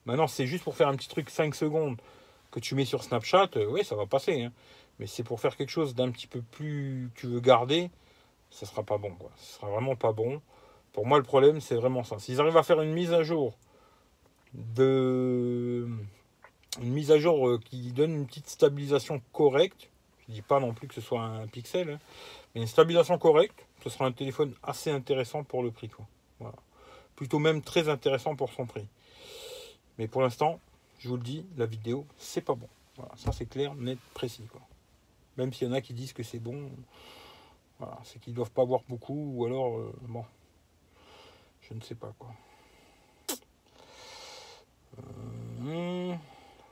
Maintenant, c'est juste pour faire un petit truc 5 secondes que tu mets sur Snapchat, euh, oui, ça va passer. Hein. Mais c'est pour faire quelque chose d'un petit peu plus. Tu veux garder, ça sera pas bon. Quoi. Ce sera vraiment pas bon. Pour moi, le problème, c'est vraiment ça. S'ils arrivent à faire une mise à jour de une mise à jour euh, qui donne une petite stabilisation correcte, je dis pas non plus que ce soit un pixel, hein, mais une stabilisation correcte, ce sera un téléphone assez intéressant pour le prix. Quoi. Voilà. Plutôt même très intéressant pour son prix. Mais pour l'instant, je vous le dis, la vidéo, c'est pas bon. Voilà, ça c'est clair, net, précis. Quoi. Même s'il y en a qui disent que c'est bon, voilà, c'est qu'ils doivent pas voir beaucoup, ou alors, euh, bon, je ne sais pas quoi. Euh,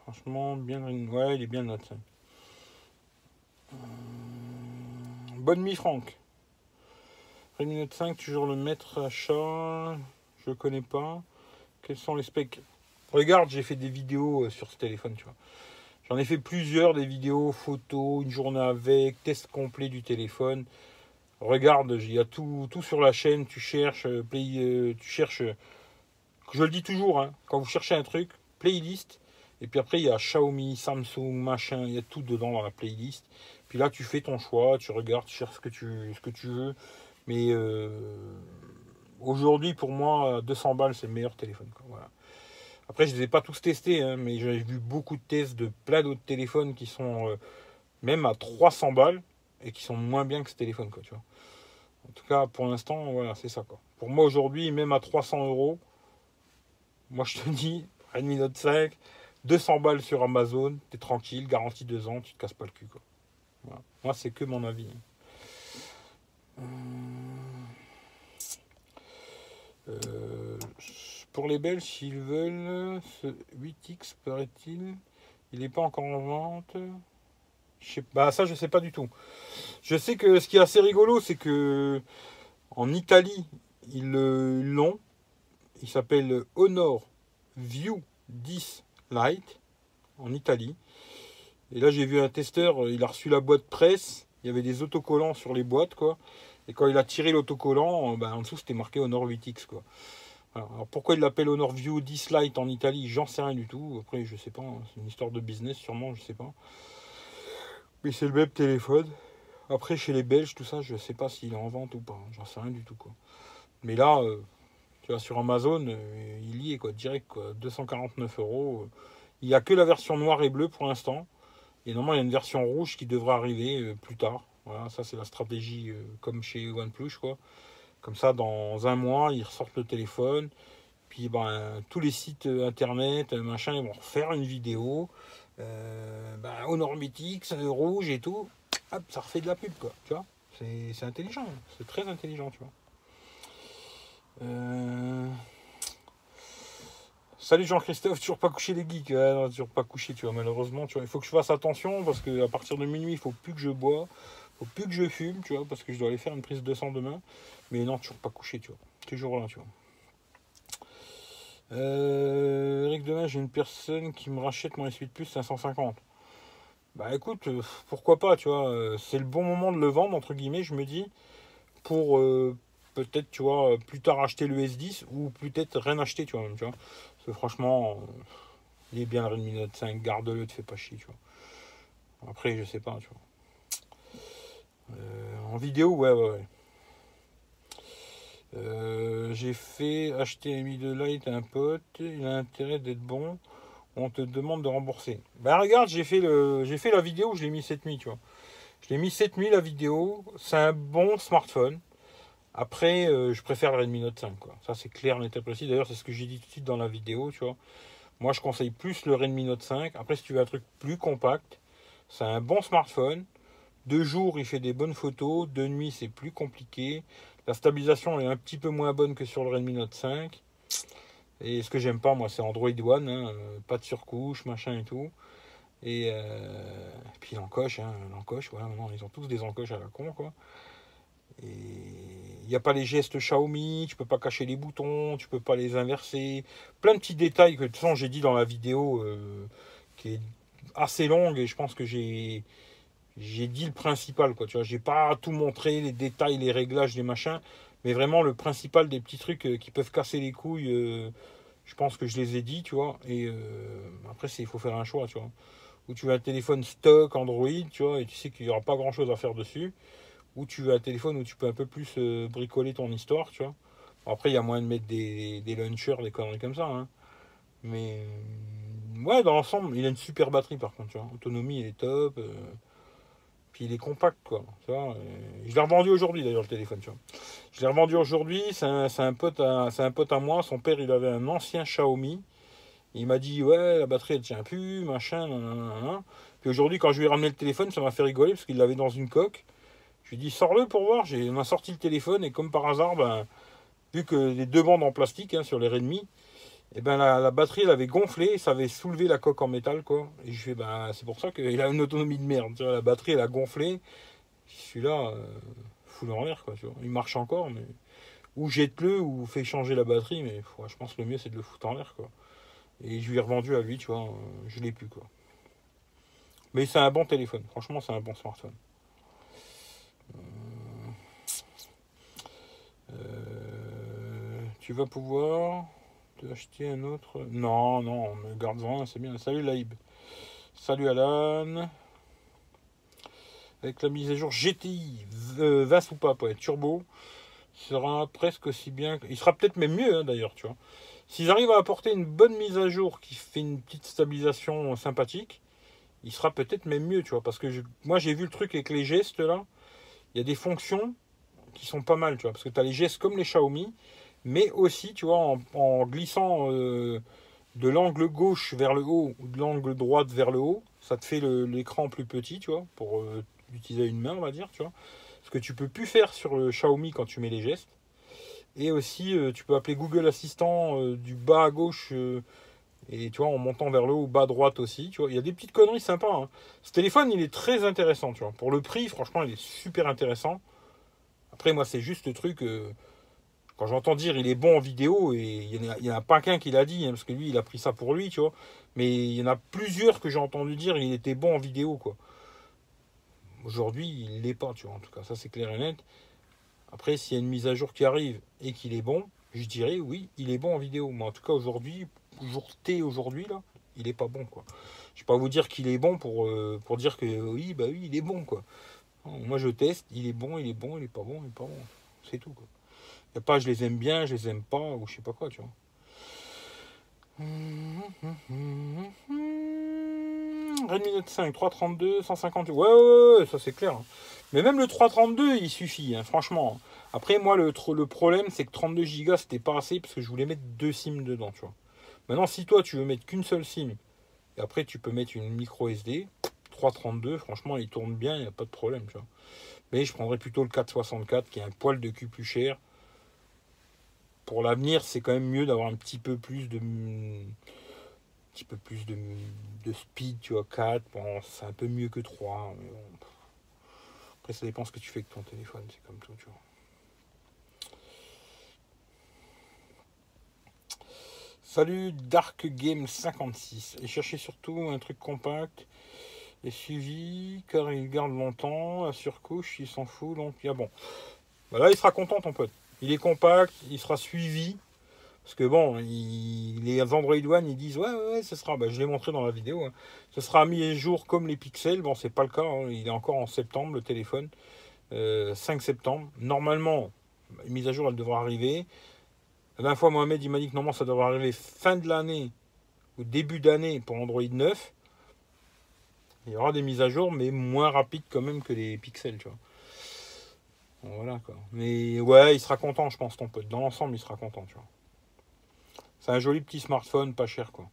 franchement, bien, ouais, il est bien notre. Euh, bonne nuit, Franck. Redmi Note 5, toujours le maître achat. Je connais pas. Quels sont les specs? Regarde, j'ai fait des vidéos sur ce téléphone, tu vois. J'en ai fait plusieurs, des vidéos, photos, une journée avec, test complet du téléphone. Regarde, il y a tout, tout sur la chaîne, tu cherches, euh, play, euh, tu cherches, euh, je le dis toujours, hein, quand vous cherchez un truc, playlist, et puis après il y a Xiaomi, Samsung, machin, il y a tout dedans dans la playlist. Puis là tu fais ton choix, tu regardes, tu cherches ce que tu, ce que tu veux. Mais aujourd'hui pour moi, 200 balles c'est le meilleur téléphone. Après je ne les ai pas tous testés, hein, mais j'ai vu beaucoup de tests de plein d'autres téléphones qui sont même à 300 balles et qui sont moins bien que ce téléphone, quoi, tu vois. En tout cas, pour l'instant, voilà, c'est ça, quoi. Pour moi, aujourd'hui, même à 300 euros, moi, je te [laughs] dis, Redmi Note 5, 200 balles sur Amazon, t'es tranquille, garantie 2 ans, tu te casses pas le cul, quoi. Moi, c'est que mon avis. Hein. Euh, pour les Belges, s'ils veulent, ce 8X, paraît-il, il n'est pas encore en vente. Bah ça je sais pas du tout. Je sais que ce qui est assez rigolo, c'est que en Italie, ils l'ont. Il s'appelle Honor View 10 Lite en Italie. Et là j'ai vu un testeur, il a reçu la boîte presse, il y avait des autocollants sur les boîtes quoi. Et quand il a tiré l'autocollant, ben, en dessous c'était marqué Honor 8X quoi. Alors, pourquoi il l'appelle Honor View 10 Lite en Italie, j'en sais rien du tout. Après je sais pas, hein. c'est une histoire de business sûrement, je sais pas. Mais c'est le même téléphone. Après, chez les Belges, tout ça, je ne sais pas s'il est en vente ou pas. J'en sais rien du tout. Mais là, euh, tu vois, sur Amazon, euh, il y est, quoi, direct, quoi. 249 euros. Il n'y a que la version noire et bleue pour l'instant. Et normalement, il y a une version rouge qui devrait arriver euh, plus tard. Voilà, ça, c'est la stratégie comme chez OnePlus, quoi. Comme ça, dans un mois, ils ressortent le téléphone. Puis, ben, tous les sites internet, machin, ils vont refaire une vidéo euh, bah, au Normitix, rouge et tout, hop, ça refait de la pub, quoi, tu vois. C'est intelligent, c'est très intelligent, tu vois. Euh, salut Jean-Christophe, toujours pas couché les geeks, non, toujours pas couché, tu vois, malheureusement, tu vois, il faut que je fasse attention parce qu'à partir de minuit, il faut plus que je bois, faut plus que je fume, tu vois, parce que je dois aller faire une prise de sang demain, mais non, toujours pas couché, tu vois, toujours là, tu vois. Euh, Eric, demain j'ai une personne qui me rachète mon S8 Plus 550. Bah écoute, euh, pourquoi pas, tu vois, euh, c'est le bon moment de le vendre, entre guillemets, je me dis, pour peut-être, tu vois, plus tard acheter le S10 ou peut-être rien acheter, tu vois, tu vois. Parce que franchement, il est bien le Redmi Note 5, garde-le, te fais pas chier, tu vois. Après, je sais pas, tu vois. en vidéo, ouais, ouais, ouais. Euh, j'ai fait acheter un de light à un pote, il a intérêt d'être bon, on te demande de rembourser. Ben regarde, j'ai fait, le, j'ai fait la vidéo, je l'ai mis cette nuit, tu vois. Je l'ai mis cette nuit la vidéo, c'est un bon smartphone. Après, euh, je préfère le Redmi Note 5, quoi. Ça c'est clair, net et précis. D'ailleurs, c'est ce que j'ai dit tout de suite dans la vidéo, tu vois. Moi, je conseille plus le Redmi Note 5. Après, si tu veux un truc plus compact, c'est un bon smartphone. De jour, il fait des bonnes photos. De nuit, c'est plus compliqué. La stabilisation est un petit peu moins bonne que sur le Redmi Note 5. Et ce que j'aime pas, moi, c'est Android One. Hein, euh, pas de surcouche, machin et tout. Et, euh, puis l'encoche, hein, l'encoche, voilà, maintenant ils ont tous des encoches à la con. Et il n'y a pas les gestes Xiaomi, tu peux pas cacher les boutons, tu peux pas les inverser. Plein de petits détails que de toute façon j'ai dit dans la vidéo euh, qui est assez longue et je pense que j'ai j'ai dit le principal, quoi. Tu vois, j'ai pas tout montré, les détails, les réglages, les machins, mais vraiment le principal des petits trucs euh, qui peuvent casser les couilles. Euh, je pense que je les ai dit, tu vois. Et euh, après, il faut faire un choix, tu vois. Ou tu veux un téléphone stock Android, tu vois, et tu sais qu'il n'y aura pas grand chose à faire dessus. Ou tu veux un téléphone où tu peux un peu plus bricoler ton histoire, tu vois. après, il y a moyen de mettre des, des launchers, des conneries comme ça. Hein. Mais ouais, dans l'ensemble, il a une super batterie par contre, tu vois. Autonomie, il est top. Puis il est compact, quoi. je l'ai revendu aujourd'hui, d'ailleurs, le téléphone, tu vois. Je l'ai revendu aujourd'hui, c'est un, pote à, un pote à moi. Son père, il avait un ancien Xiaomi. Il m'a dit, ouais, la batterie elle tient plus, machin, nan, Puis aujourd'hui, quand je lui ai ramené le téléphone, ça m'a fait rigoler parce qu'il l'avait dans une coque. Je lui ai dit, sors-le pour voir. On a sorti le téléphone et comme par hasard, ben, vu que les deux bandes en plastique hein, sur les Redmi, et eh ben la, batterie elle avait gonflé, ça avait soulevé la coque en métal quoi. Et je fais ben c'est pour ça qu'il a une autonomie de merde. la batterie elle a gonflé. Celui-là, euh, en l'air quoi. Il marche encore, mais ou jette-le ou fais changer la batterie, mais je pense que le mieux c'est de le foutre en l'air quoi. Et je lui ai revendu à lui, tu vois, euh, je l'ai plus quoi. Mais c'est un bon téléphone, franchement c'est un bon smartphone. Euh, tu vas pouvoir acheter un autre. Non, non, mais garde-en, c'est bien. Salut Laïb. Salut Alan. Avec la mise à jour GTI, euh, VAS ou pas, pour turbo, sera presque aussi bien. Il sera peut-être même mieux hein, d'ailleurs, tu vois. S'ils arrivent à apporter une bonne mise à jour qui fait une petite stabilisation sympathique, il sera peut-être même mieux, tu vois. Parce que moi j'ai vu le truc avec les gestes là. Il y a des fonctions qui sont pas mal, tu vois. Parce que tu as les gestes comme les Xiaomi, mais aussi, tu vois, en, glissant euh, de l'angle gauche vers le haut ou de l'angle droite vers le haut, ça te fait l'écran plus petit, tu vois, pour euh, utiliser une main, on va dire, tu vois. Ce que tu peux plus faire sur le Xiaomi quand tu mets les gestes. Et aussi, euh, tu peux appeler Google Assistant du bas à gauche et tu vois, en montant vers le haut, bas droite aussi, tu vois. Il y a des petites conneries sympas. Hein. Ce téléphone, il est très intéressant, tu vois. Pour le prix, franchement, il est super intéressant. Après, moi, c'est juste le truc. J'entends dire il est bon en vidéo, et il n'y en, a pas qu'un qui l'a dit, hein, parce que lui, il a pris ça pour lui, tu vois. Mais il y en a plusieurs que j'ai entendu dire il était bon en vidéo, quoi. Aujourd'hui, il l'est pas, tu vois. En tout cas, ça, c'est clair et net. Après, s'il y a une mise à jour qui arrive et qu'il est bon, je dirais oui, il est bon en vidéo. Mais en tout cas, aujourd'hui, jour T aujourd'hui, là, il est pas bon, quoi. Je vais pas vous dire qu'il est bon pour, euh, pour dire que oui, bah oui, il est bon, quoi. Moi, je teste, il est bon, il est bon, il est pas bon, il est pas bon. C'est tout. Quoi. A pas je les aime bien, je les aime pas, ou je sais pas quoi, tu vois. Redmi Note 5, 332, 150. Ouais, ouais, ouais, ça c'est clair. Mais même le 332, il suffit, hein, franchement. Après, moi, le, le problème, c'est que 32 Go, c'était pas assez parce que je voulais mettre deux SIM dedans, tu vois. Maintenant, si toi, tu veux mettre qu'une seule SIM, et après, tu peux mettre une micro SD, 332, franchement, il tourne bien, il n'y a pas de problème. Tu vois. Mais je prendrais plutôt le 464 qui est un poil de cul plus cher. Pour l'avenir, c'est quand même mieux d'avoir un petit peu plus de speed, tu vois, 4, bon, c'est un peu mieux que 3. Après, ça dépend ce que tu fais avec ton téléphone, c'est comme tout, tu vois. Salut Dark Game 56. Et cherchez surtout un truc compact et suivi car il garde longtemps, la surcouche, il s'en fout, donc il y a bon. Voilà, il sera content ton pote. Il est compact, il sera suivi. Parce que bon, les Android One, ils disent ouais, ouais, ce sera, bah, je l'ai montré dans la vidéo, hein. ce sera mis à jour comme les pixels. Bon, c'est pas le cas, hein. il est encore en septembre le téléphone, 5 euh, septembre. Normalement, mise à jour, elle devra arriver. La dernière fois, Mohamed, il m'a dit que normalement, ça devrait arriver fin de l'année ou début d'année pour Android 9. Il y aura des mises à jour, mais moins rapides quand même que les pixels. Voilà quoi. Mais ouais, il sera content, je pense, ton pote. Dans l'ensemble, il sera content, tu vois. C'est un joli petit smartphone, pas cher, quoi.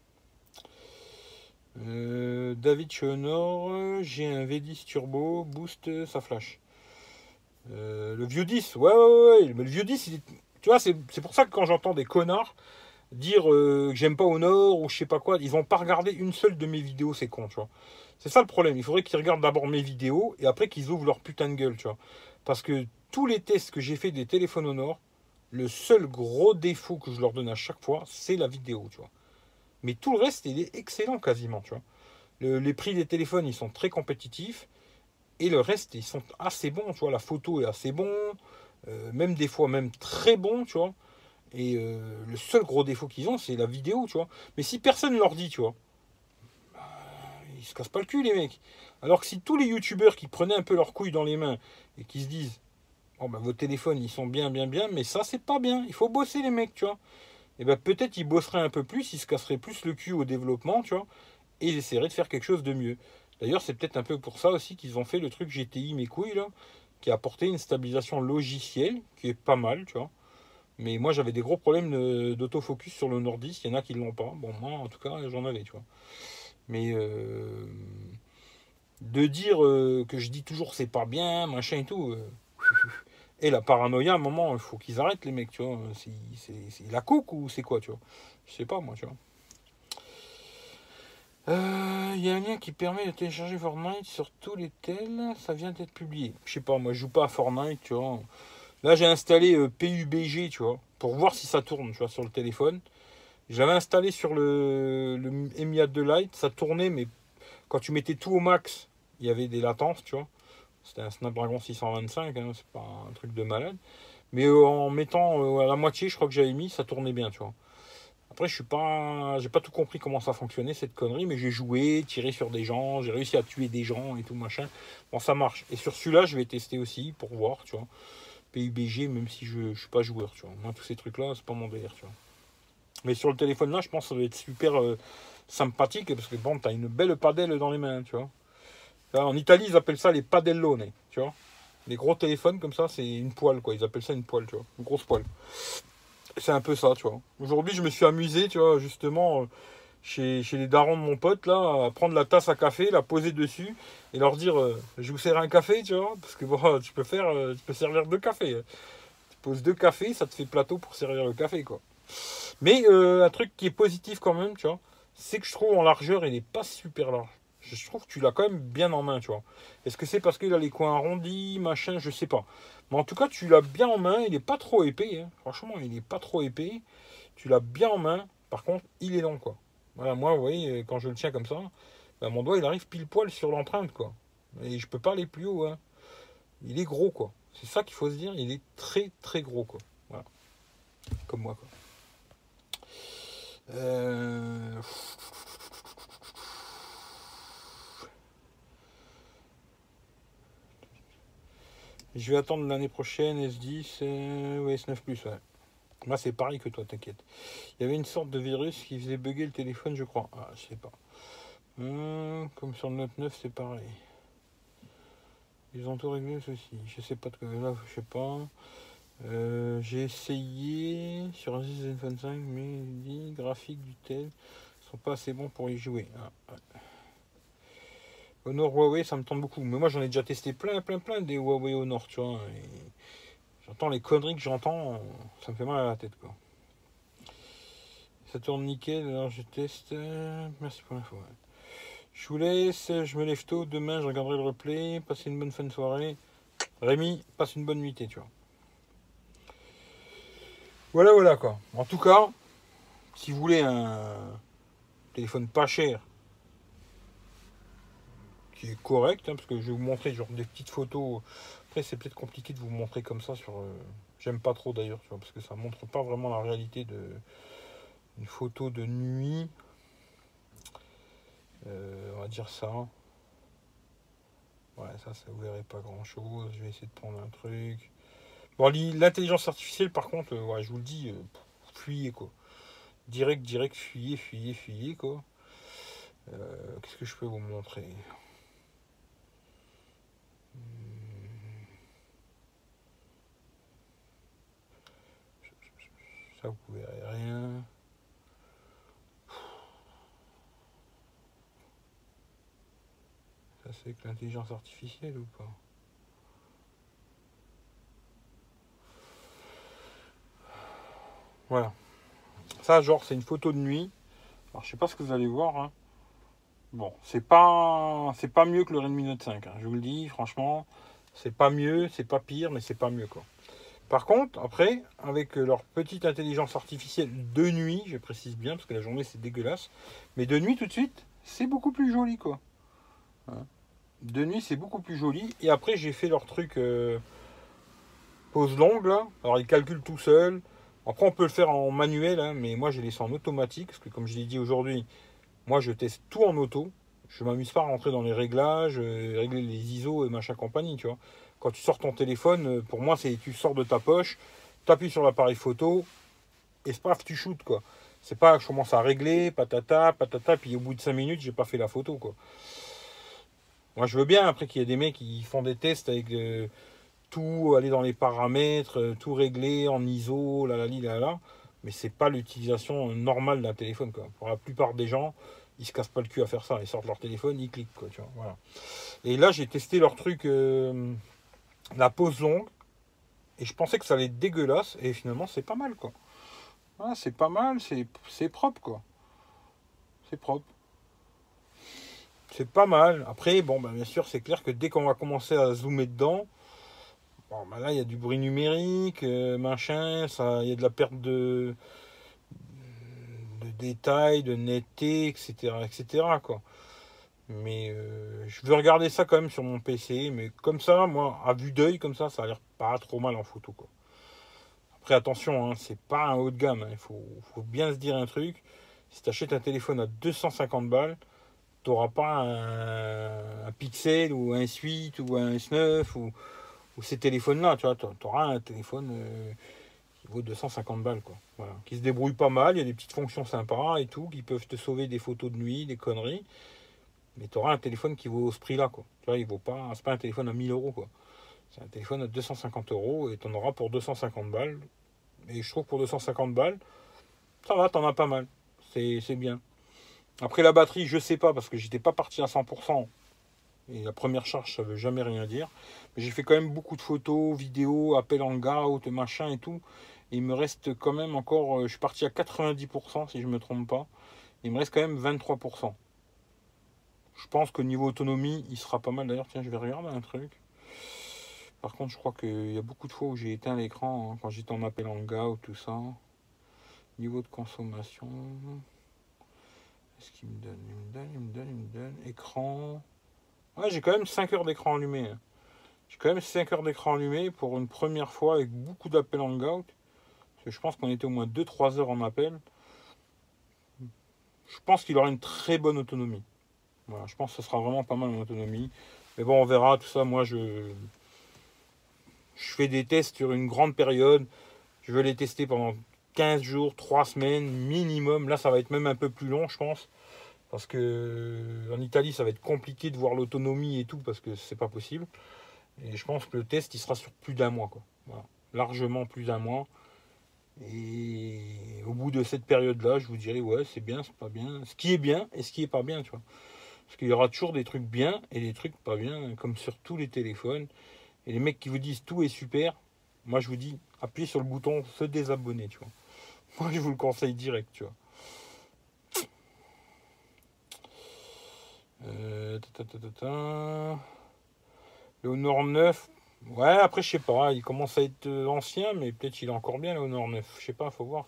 Euh, David Chenor, j'ai un V10 Turbo, boost, ça flash. Euh, le vieux 10, ouais, ouais, ouais, mais le vieux 10, tu vois, c'est pour ça que quand j'entends des connards dire euh, que j'aime pas Honor ou je sais pas quoi, ils vont pas regarder une seule de mes vidéos, c'est con, tu vois. C'est ça le problème. Il faudrait qu'ils regardent d'abord mes vidéos et après qu'ils ouvrent leur putain de gueule, tu vois. Parce que tous les tests que j'ai fait des téléphones Honor, le seul gros défaut que je leur donne à chaque fois, c'est la vidéo, tu vois. Mais tout le reste, il est excellent quasiment, tu vois. les prix des téléphones, ils sont très compétitifs. Et le reste, ils sont assez bons, tu vois. La photo est assez bon. Euh, même des fois, même très bon, tu vois. Et euh, le seul gros défaut qu'ils ont, c'est la vidéo, tu vois. Mais si personne leur dit, tu vois, ils se cassent pas le cul, les mecs. Alors que si tous les youtubeurs qui prenaient un peu leurs couilles dans les mains et qui se disent Oh ben vos téléphones ils sont bien, bien, bien, mais ça c'est pas bien, il faut bosser les mecs, tu vois. Et ben peut-être ils bosseraient un peu plus, ils se casseraient plus le cul au développement, tu vois, et ils essaieraient de faire quelque chose de mieux. D'ailleurs, c'est peut-être un peu pour ça aussi qu'ils ont fait le truc GTI mes couilles là, qui a apporté une stabilisation logicielle qui est pas mal, tu vois. Mais moi, j'avais des gros problèmes d'autofocus sur le Nord 10. Il y en a qui ne l'ont pas. Bon, moi, en tout cas, j'en avais, tu vois. Mais euh, de dire euh, que je dis toujours c'est pas bien, machin et tout. Euh, [laughs] et la paranoïa, à un moment, il faut qu'ils arrêtent, les mecs, tu vois. C'est la coke ou c'est quoi, tu vois Je sais pas, moi, tu vois. Il y a un lien qui permet de télécharger Fortnite sur tous les tels. Ça vient d'être publié. Je sais pas, moi, je joue pas à Fortnite, tu vois. Là, j'ai installé PUBG, tu vois, pour voir si ça tourne, tu vois, sur le téléphone. J'avais installé sur le, le Emiat de Light, ça tournait, mais quand tu mettais tout au max, il y avait des latences, tu vois. C'était un Snapdragon 625, hein, c'est pas un truc de malade. Mais euh, en mettant euh, à la moitié, je crois que j'avais mis, ça tournait bien, tu vois. Après, je suis pas, j'ai pas tout compris comment ça fonctionnait cette connerie, mais j'ai joué, tiré sur des gens, j'ai réussi à tuer des gens et tout machin. Bon, ça marche. Et sur celui-là, je vais tester aussi pour voir, tu vois. PUBG, même si je ne suis pas joueur, tu vois. Moi, tous ces trucs-là, c'est pas mon délire, tu vois. Mais sur le téléphone là, je pense que ça va être super euh, sympathique parce que bon, tu as une belle padelle dans les mains, tu vois. en Italie, ils appellent ça les padellone, tu vois. Les gros téléphones comme ça, c'est une poêle, quoi. Ils appellent ça une poêle, tu vois. Une grosse poêle. C'est un peu ça, tu vois. Aujourd'hui, je me suis amusé, tu vois, justement. Euh, chez, les darons de mon pote, là, à prendre la tasse à café, la poser dessus et leur dire euh, Je vous sers un café, tu vois, parce que bon, tu peux, faire, tu peux servir deux cafés. Tu poses deux cafés, ça te fait plateau pour servir le café, quoi. Mais euh, un truc qui est positif quand même, tu vois, c'est que je trouve en largeur, il n'est pas super large. Je trouve que tu l'as quand même bien en main, tu vois. Est-ce que c'est parce qu'il a les coins arrondis, machin, je sais pas. Mais en tout cas, tu l'as bien en main, il n'est pas trop épais, hein. franchement, il n'est pas trop épais. Tu l'as bien en main, par contre, il est long, quoi. Voilà, moi, vous voyez, quand je le tiens comme ça, ben, mon doigt, il arrive pile poil sur l'empreinte, quoi. Et je peux pas aller plus haut, hein. Il est gros, quoi. C'est ça qu'il faut se dire, il est très, très gros, quoi. Voilà. Comme moi, quoi. Euh, je vais attendre l'année prochaine S10, euh, ouais, S9 Plus, ouais. Moi, c'est pareil que toi, t'inquiète. Il y avait une sorte de virus qui faisait bugger le téléphone, je crois. Ah, je sais pas. Hum, comme sur le Note 9, c'est pareil. Ils ont tout réglé aussi. Je sais pas de quoi. Là, je sais pas. Euh, j'ai essayé sur un z 25, mais les graphiques du tel sont pas assez bons pour y jouer. Ah, Honor Huawei, ça me tente beaucoup. Mais moi, j'en ai déjà testé plein, plein, plein des Huawei Honor, tu vois. J'entends les conneries que j'entends, ça me fait mal à la tête quoi. Ça tourne nickel, alors je teste. Merci pour l'info. Je vous laisse, je me lève tôt, demain je regarderai le replay, passez une bonne fin de soirée. Rémi, passe une bonne nuitée, tu vois. Voilà, voilà quoi. En tout cas, si vous voulez un téléphone pas cher, qui est correct, hein, parce que je vais vous montrer genre des petites photos après, c'est peut-être compliqué de vous montrer comme ça sur. Euh, j'aime pas trop d'ailleurs, parce que ça montre pas vraiment la réalité de une photo de nuit. Euh, on va dire ça. Ouais, ça, ça vous verrez pas grand chose. Je vais essayer de prendre un truc. Bon, l'intelligence artificielle, par contre, euh, je vous le dis, fuyez quoi. Direct, direct, fuyez, fuyez, fuyez quoi. Qu'est-ce que je peux vous montrer? Ça, vous pouvez rien. Ça, c'est que l'intelligence artificielle ou pas? Voilà. Ça, genre, c'est une photo de nuit. Alors, je sais pas ce que vous allez voir. Hein. Bon, c'est pas, c'est pas mieux que le Redmi Note 5. Hein. Je vous le dis, franchement, c'est pas mieux, c'est pas pire, mais c'est pas mieux quoi. Par contre, après, avec leur petite intelligence artificielle de nuit, je précise bien, parce que la journée c'est dégueulasse, mais de nuit tout de suite, c'est beaucoup plus joli quoi. Hein. de nuit c'est beaucoup plus joli. Et après j'ai fait leur truc euh, pause longue là. Alors ils calculent tout seul. Après on peut le faire en manuel, hein, mais moi j'ai laissé en automatique, parce que comme je l'ai dit aujourd'hui, moi je teste tout en auto. Je m'amuse pas à rentrer dans les réglages, euh, régler les ISO et machin compagnie, tu vois. Quand tu sors ton téléphone, euh, pour moi, c'est tu sors de ta poche, tu appuies sur l'appareil photo, et paf, tu shootes, quoi. C'est pas que je commence à régler, patata, patata, puis au bout de 5 minutes, j'ai pas fait la photo, quoi. Moi, je veux bien, après, qu'il y ait des mecs qui font des tests avec... Euh, tout aller dans les paramètres, euh, tout régler en ISO, là, là, là, là. Mais c'est pas l'utilisation normale d'un téléphone. Quoi. Pour la plupart des gens, ils se cassent pas le cul à faire ça. Ils sortent leur téléphone, ils cliquent. Quoi, tu vois, voilà. Et là, j'ai testé leur truc, euh, la pause longue. Et je pensais que ça allait dégueulasse. Et finalement, c'est pas mal. quoi. Voilà, c'est pas mal, c'est propre. quoi. C'est propre. C'est pas mal. Après, bon, bah, bien sûr, c'est clair que dès qu'on va commencer à zoomer dedans, bon, bah, là, il y a du bruit numérique, euh, machin, ça, il y a de la perte de, de détails, de netteté, etc., etc., quoi. Mais euh, je veux regarder ça quand même sur mon PC, mais comme ça, moi, à vue d'œil, comme ça, ça a l'air pas trop mal en photo, quoi. Après, attention, hein, c'est pas un haut de gamme, hein. il faut, faut bien se dire un truc. Si tu achètes un téléphone à 250 balles, tu n'auras pas un, Pixel ou un S8 ou un S9 ou, ces téléphones-là. Tu vois, auras un téléphone euh, qui vaut 250 balles, quoi. Voilà. Qui se débrouille pas mal, il y a des petites fonctions sympas et tout, qui peuvent te sauver des photos de nuit, des conneries. Mais tu auras un téléphone qui vaut ce prix-là, quoi. Tu vois, il vaut pas. C'est pas un téléphone à 1000 euros, quoi. C'est un téléphone à 250 euros et tu en auras pour 250 balles. Et je trouve pour 250 balles, ça va, t'en as pas mal. C'est bien. Après la batterie, je sais pas parce que j'étais pas parti à 100%. Et la première charge, ça veut jamais rien dire. Mais j'ai fait quand même beaucoup de photos, vidéos, appels en out, machin et tout. il me reste quand même encore, euh, je suis parti à 90% si je me trompe pas. Il me reste quand même 23%. Je pense qu'au niveau autonomie, il sera pas mal. D'ailleurs, tiens, je vais regarder un truc. Par contre, je crois qu'il y a beaucoup de fois où j'ai éteint l'écran hein, quand j'étais en appel en ou tout ça. Niveau de consommation. Qu'est-ce qu'il me donne Il me donne, il me donne, il me donne. Écran. Ouais, j'ai quand même 5 heures d'écran allumé. Hein. J'ai quand même 5 heures d'écran allumé pour une première fois avec beaucoup d'appels en Hangout. Je pense qu'on était au moins 2-3 heures en appel. Je pense qu'il aura une très bonne autonomie. Je pense que ce sera vraiment pas mal en autonomie. Mais bon, on verra tout ça. Moi, je, je fais des tests sur une grande période. Je veux les tester pendant 15 jours, 3 semaines minimum. Là, ça va être même un peu plus long, je pense. Parce que euh, en Italie, ça va être compliqué de voir l'autonomie et tout, parce que c'est pas possible. Et je pense que le test, il sera sur plus d'un mois. Quoi. Largement plus d'un mois. Et au bout de cette période-là, je vous dirai, ouais, c'est bien, c'est pas bien. Ce qui est bien et ce qui est pas bien, tu vois. Parce qu'il y aura toujours des trucs bien et des trucs pas bien, comme sur tous les téléphones. Et les mecs qui vous disent tout est super, moi je vous dis, appuyez sur le bouton se désabonner, tu vois. [laughs] Moi, je vous le conseille direct, tu vois. Le Honor 9, ouais, après, je sais pas, il commence à être euh, ancien, mais peut-être il est encore bien, le Honor 9. Je sais pas, faut voir.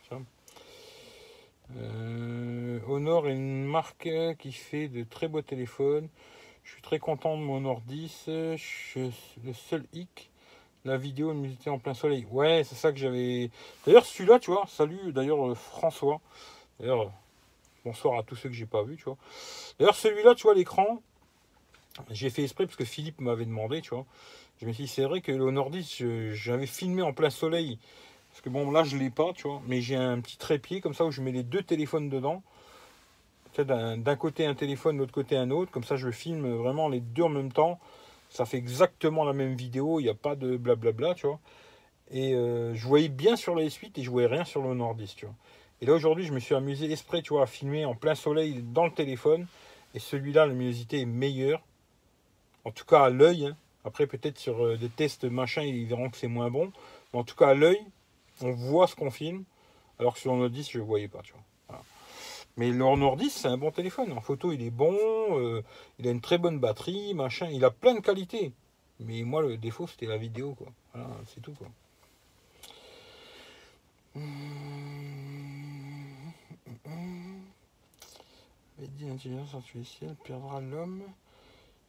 Euh, Honor est une marque qui fait de très beaux téléphones. Je suis très content de mon Honor 10. Je, le seul hic, la vidéo nous était en plein soleil. Ouais, c'est ça que j'avais. D'ailleurs, celui-là, tu vois, salut d'ailleurs euh, François. D'ailleurs, bonsoir à tous ceux que j'ai pas vus, tu vois. D'ailleurs, celui-là, tu vois, l'écran, j'ai fait esprit parce que Philippe m'avait demandé, tu vois. Je me suis dit, c'est vrai que le 10, j'avais filmé en plein soleil. Parce que bon, là, je l'ai pas, tu vois. Mais j'ai un petit trépied comme ça où je mets les deux téléphones dedans. D'un côté un téléphone, de l'autre côté un autre. Comme ça, je filme vraiment les deux en même temps ça fait exactement la même vidéo, il n'y a pas de blablabla, tu vois. Et euh, je voyais bien sur les suites et je voyais rien sur le Nordis, tu. Et là aujourd'hui, je me suis amusé exprès, tu vois, à filmer en plein soleil dans le téléphone. Et celui-là, la luminosité est meilleure. En tout cas à l'œil. Hein. Après, peut-être sur euh, des tests machin, ils verront que c'est moins bon. Mais en tout cas à l'œil, on voit ce qu'on filme. Alors que sur le Nordis, je ne voyais pas, tu vois. Mais le Honor 10, c'est un bon téléphone. En photo, il est bon, euh, il a une très bonne batterie, machin. Il a plein de qualités. Mais moi, le défaut, c'était la vidéo, quoi. Voilà, c'est tout, quoi. L'intelligence artificielle perdra l'homme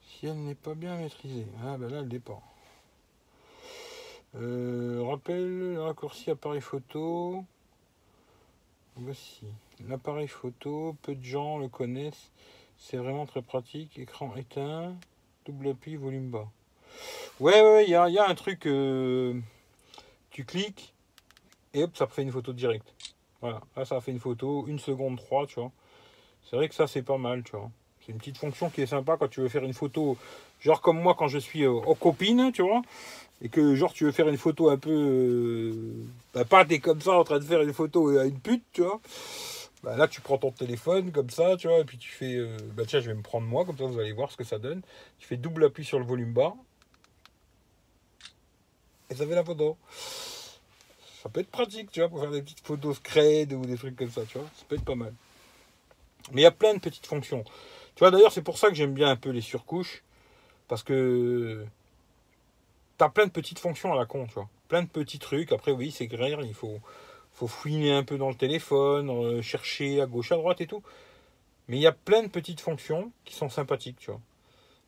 si elle n'est pas bien maîtrisée. Ah, ben là, le dépend. Euh, rappel, raccourci appareil photo. Voici. L'appareil photo, peu de gens le connaissent. C'est vraiment très pratique. Écran éteint, double appui, volume bas. Ouais, ouais, il y a, un truc. Euh, tu cliques et hop, ça fait une photo directe. Voilà, là ça fait une photo, une seconde 3, tu vois. C'est vrai que ça c'est pas mal, tu vois. C'est une petite fonction qui est sympa quand tu veux faire une photo, genre comme moi quand je suis euh, aux copines, tu vois. et que genre tu veux faire une photo un peu euh, bah, pas t'es comme ça en train de faire une photo à une pute tu vois. Bah, là tu prends ton téléphone comme ça tu vois et puis tu fais euh, bah tiens je vais me prendre moi comme ça vous allez voir ce que ça donne. Tu fais double appui sur le volume bas. Et ça fait la photo. Ça peut être pratique tu vois pour faire des petites photos scred ou des trucs comme ça tu vois. Ça peut être pas mal mais il y a plein de petites fonctions tu vois d'ailleurs c'est pour ça que j'aime bien un peu les surcouches parce que t'as plein de petites fonctions à la con, tu vois. Plein de petits trucs. Après, oui, c'est clair, il faut, faut fouiner un peu dans le téléphone, euh, chercher à gauche, à droite et tout. Mais il y a plein de petites fonctions qui sont sympathiques, tu vois.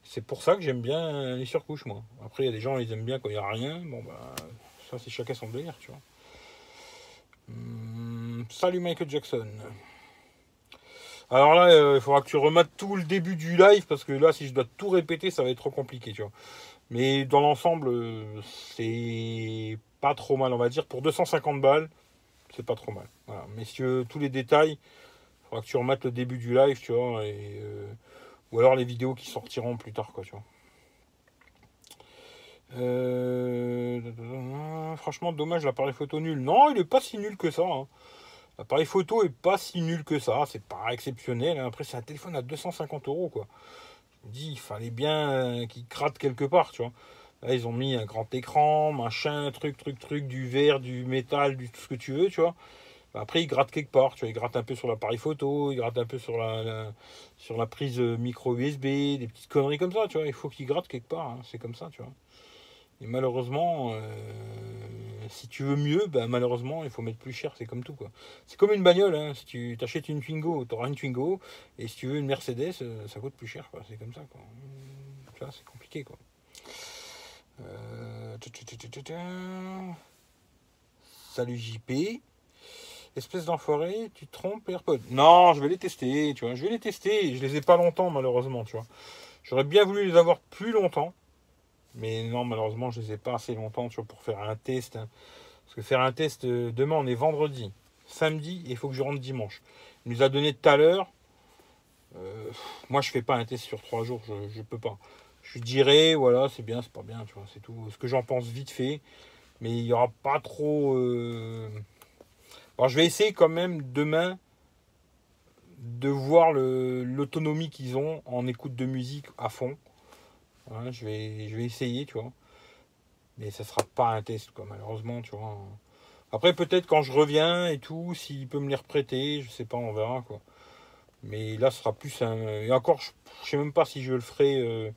C'est pour ça que j'aime bien les surcouches, moi. Après, il y a des gens, ils aiment bien quand il n'y a rien. Bon, bah, ça, c'est chacun son délire, tu vois. Hum, salut Michael Jackson. Alors là, euh, il faudra que tu remates tout le début du live parce que là, si je dois tout répéter, ça va être trop compliqué, tu vois. Mais dans l'ensemble, euh, c'est pas trop mal, on va dire. Pour 250 balles, c'est pas trop mal. Voilà. Messieurs, tous les détails, il faudra que tu remates le début du live, tu vois. Euh, ou alors les vidéos qui sortiront plus tard, quoi, tu vois. Franchement, dommage, l'appareil photo nul. Non, il est pas si nul que ça. Hein. L'appareil photo est pas si nul que ça. C'est pas exceptionnel. Hein. Après, c'est un téléphone à 250 euros, quoi dit il fallait bien euh, qu'il gratte quelque part, tu vois. Là, ils ont mis un grand écran, machin, truc, truc, truc, du verre, du métal, du tout ce que tu veux, tu vois. Bah, après, il gratte quelque part, tu vois. Il gratte un peu sur l'appareil photo, il gratte un peu sur la, sur la prise euh, micro USB, des petites conneries comme ça, tu vois. Il faut qu'il gratte quelque part, hein. c'est comme ça, tu vois. Et malheureusement, euh, si tu veux mieux, ben malheureusement, il faut mettre plus cher, c'est comme tout. C'est comme une bagnole, hein. si tu t'achètes une Twingo, tu auras une Twingo, et si tu veux une Mercedes, euh, ça coûte plus cher, c'est comme ça. Quoi. Ça, c'est compliqué. quoi. Euh, Salut JP. Espèce d'enfoiré, tu te trompes AirPod. Non, je vais les tester, tu vois. Je vais les tester. Je les ai pas longtemps, malheureusement, tu vois. J'aurais bien voulu les avoir plus longtemps. Mais non, malheureusement, je ne les ai pas assez longtemps pour faire un test. Hein. Parce que faire un test, euh, demain, on est vendredi. Samedi, il faut que je rentre dimanche. Il nous a donné tout à l'heure. Euh, moi, je fais pas un test sur trois jours. Je ne peux pas. Je dirais, voilà, c'est bien, c'est pas bien. Tu vois, c'est tout. Ce que j'en pense vite fait. Mais il n'y aura pas trop. Euh, Alors, je vais essayer quand même demain de voir l'autonomie qu'ils ont en écoute de musique à fond je, vais, essayer, tu vois. Mais ça sera pas un test, quoi, malheureusement, tu vois. Après, peut-être quand je reviens et tout, s'il peut me les reprêter, je sais pas, on verra, quoi. Mais là, ce sera plus un. Et encore, je, sais même pas si je le ferai. Euh,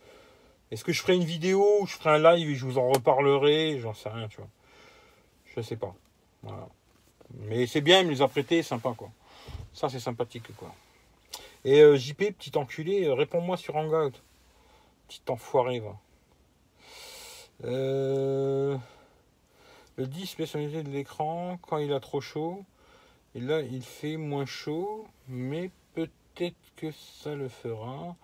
est-ce que je ferai une vidéo ou je ferai un live et je vous en reparlerai J'en sais rien, tu vois. Je sais pas. Mais c'est bien, il me les a prêtés, sympa, quoi. Ça, c'est sympathique, quoi. Et euh, JP, petit enculé, euh, réponds-moi sur Hangout. Petit enfoiré. Euh, le 10 personnalité de l'écran quand il a trop chaud. Et là, il fait moins chaud, mais peut-être que ça le fera.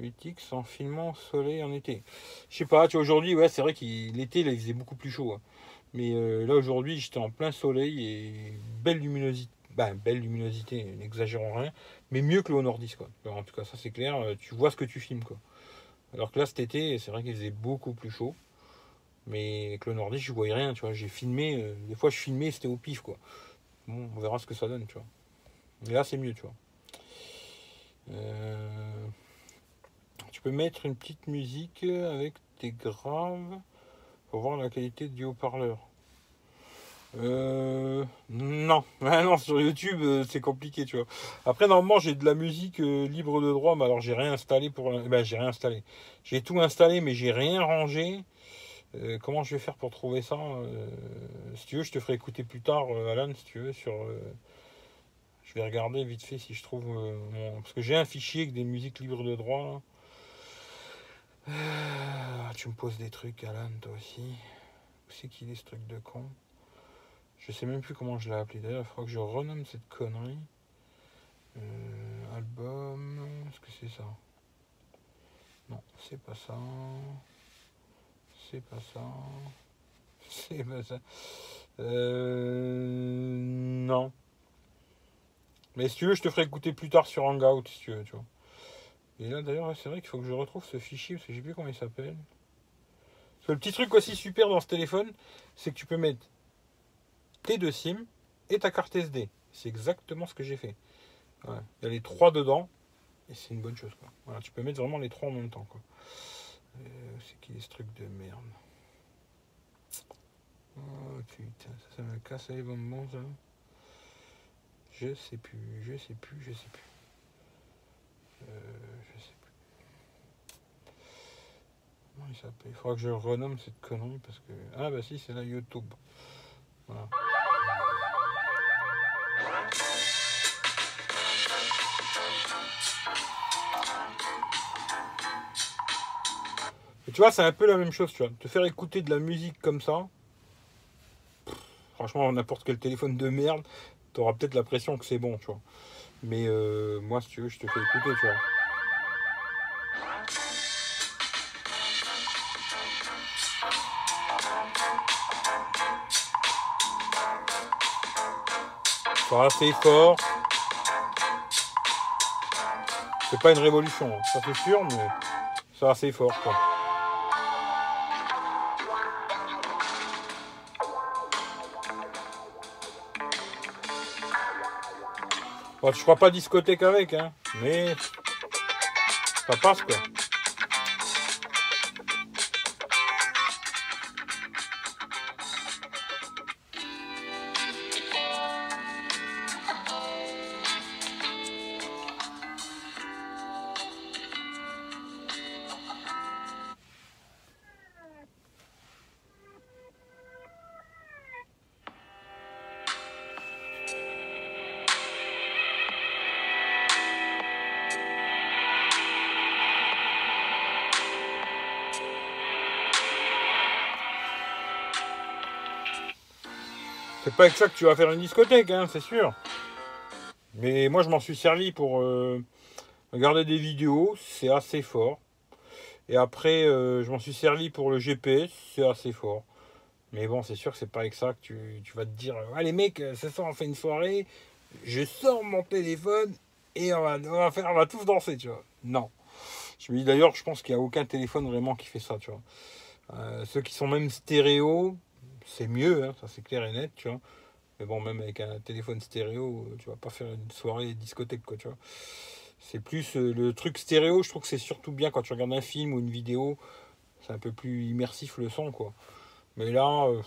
8X en filmant soleil en été. Je sais pas, tu vois, aujourd'hui, ouais, c'est vrai qu'il l'été, il faisait beaucoup plus chaud. Hein. Mais euh, là, aujourd'hui, j'étais en plein soleil et belle luminosité. Ben, belle luminosité, n'exagérons rien, mais mieux que le Honor 10, quoi. en tout cas, ça c'est clair, euh, tu vois ce que tu filmes, quoi. Alors que là, cet été, c'est vrai qu'il faisait beaucoup plus chaud. Mais avec le nordiste, je voyais rien, tu vois. J'ai filmé, euh, des fois je filmais, c'était au pif, quoi. Bon, on verra ce que ça donne, tu vois. Mais là, c'est mieux, tu vois. Euh, tu peux mettre une petite musique avec des graves pour voir la qualité du haut-parleur. Euh, non, [laughs] ah non, sur YouTube euh, c'est compliqué, tu vois. Après normalement j'ai de la musique euh, libre de droit, mais alors j'ai rien installé pour, ben j'ai rien installé. J'ai tout installé, mais j'ai rien rangé. Euh, comment je vais faire pour trouver ça Si tu veux, je te ferai écouter plus tard, Alan, si tu veux, sur. je vais regarder vite fait si je trouve parce que j'ai un fichier avec des musiques libres de droit. tu me poses des trucs, Alan, toi aussi. Où c'est qu'il est ce truc de con? Je sais même plus comment je l'ai appelé d'ailleurs, il faudra que je renomme cette connerie. Euh, album, est-ce que c'est ça? Non, c'est pas ça. C'est pas ça. [laughs] C'est pas ça. Euh, non. Mais si tu veux, je te ferai écouter plus tard sur Hangout, si tu veux, tu vois. Et là, d'ailleurs, c'est vrai qu'il faut que je retrouve ce fichier, parce que je sais plus comment il s'appelle. Le petit truc aussi super dans ce téléphone, c'est que tu peux mettre tes SIM et ta carte SD. C'est exactement ce que j'ai fait. Il y a les trois dedans et c'est une bonne chose. Voilà, tu peux mettre vraiment les trois en même temps. Euh, c'est qui ce truc de merde? Oh putain, ça, me casse les bonbons ça. Je sais plus, je sais plus, je sais plus. Euh, je sais plus. Il Il faudra que je renomme cette connerie parce que. Ah bah si, c'est là YouTube. Voilà. Et tu vois, c'est un peu la même chose, tu vois. Te faire écouter de la musique comme ça, franchement, n'importe quel téléphone de merde, tu auras peut-être l'impression que c'est bon, tu vois. Mais euh, moi, si tu veux, je te fais écouter, tu vois. Assez fort. C'est pas une révolution, hein. ça c'est sûr, mais c'est assez fort, quoi. Je crois pas discothèque avec, hein, mais ça passe quoi. Pas avec ça que tu vas faire une discothèque, hein, c'est sûr. Mais moi, je m'en suis servi pour euh, regarder des vidéos, c'est assez fort. Et après, euh, je m'en suis servi pour le GPS, c'est assez fort. Mais bon, c'est sûr que c'est pas avec ça que tu, vas te dire Allez, mec, ce soir, on fait une soirée, je sors mon téléphone et on va, faire, on va tous danser, tu vois. Non. Je me dis d'ailleurs, je pense qu'il n'y a aucun téléphone vraiment qui fait ça, tu vois. Euh, ceux qui sont même stéréo, c'est mieux, hein, ça c'est clair et net, tu vois. Mais bon, même avec un téléphone stéréo, tu vas pas faire une soirée discothèque, quoi, tu vois. C'est plus euh, le truc stéréo, je trouve que c'est surtout bien quand tu regardes un film ou une vidéo, c'est un peu plus immersif le son, quoi. Mais là, euh,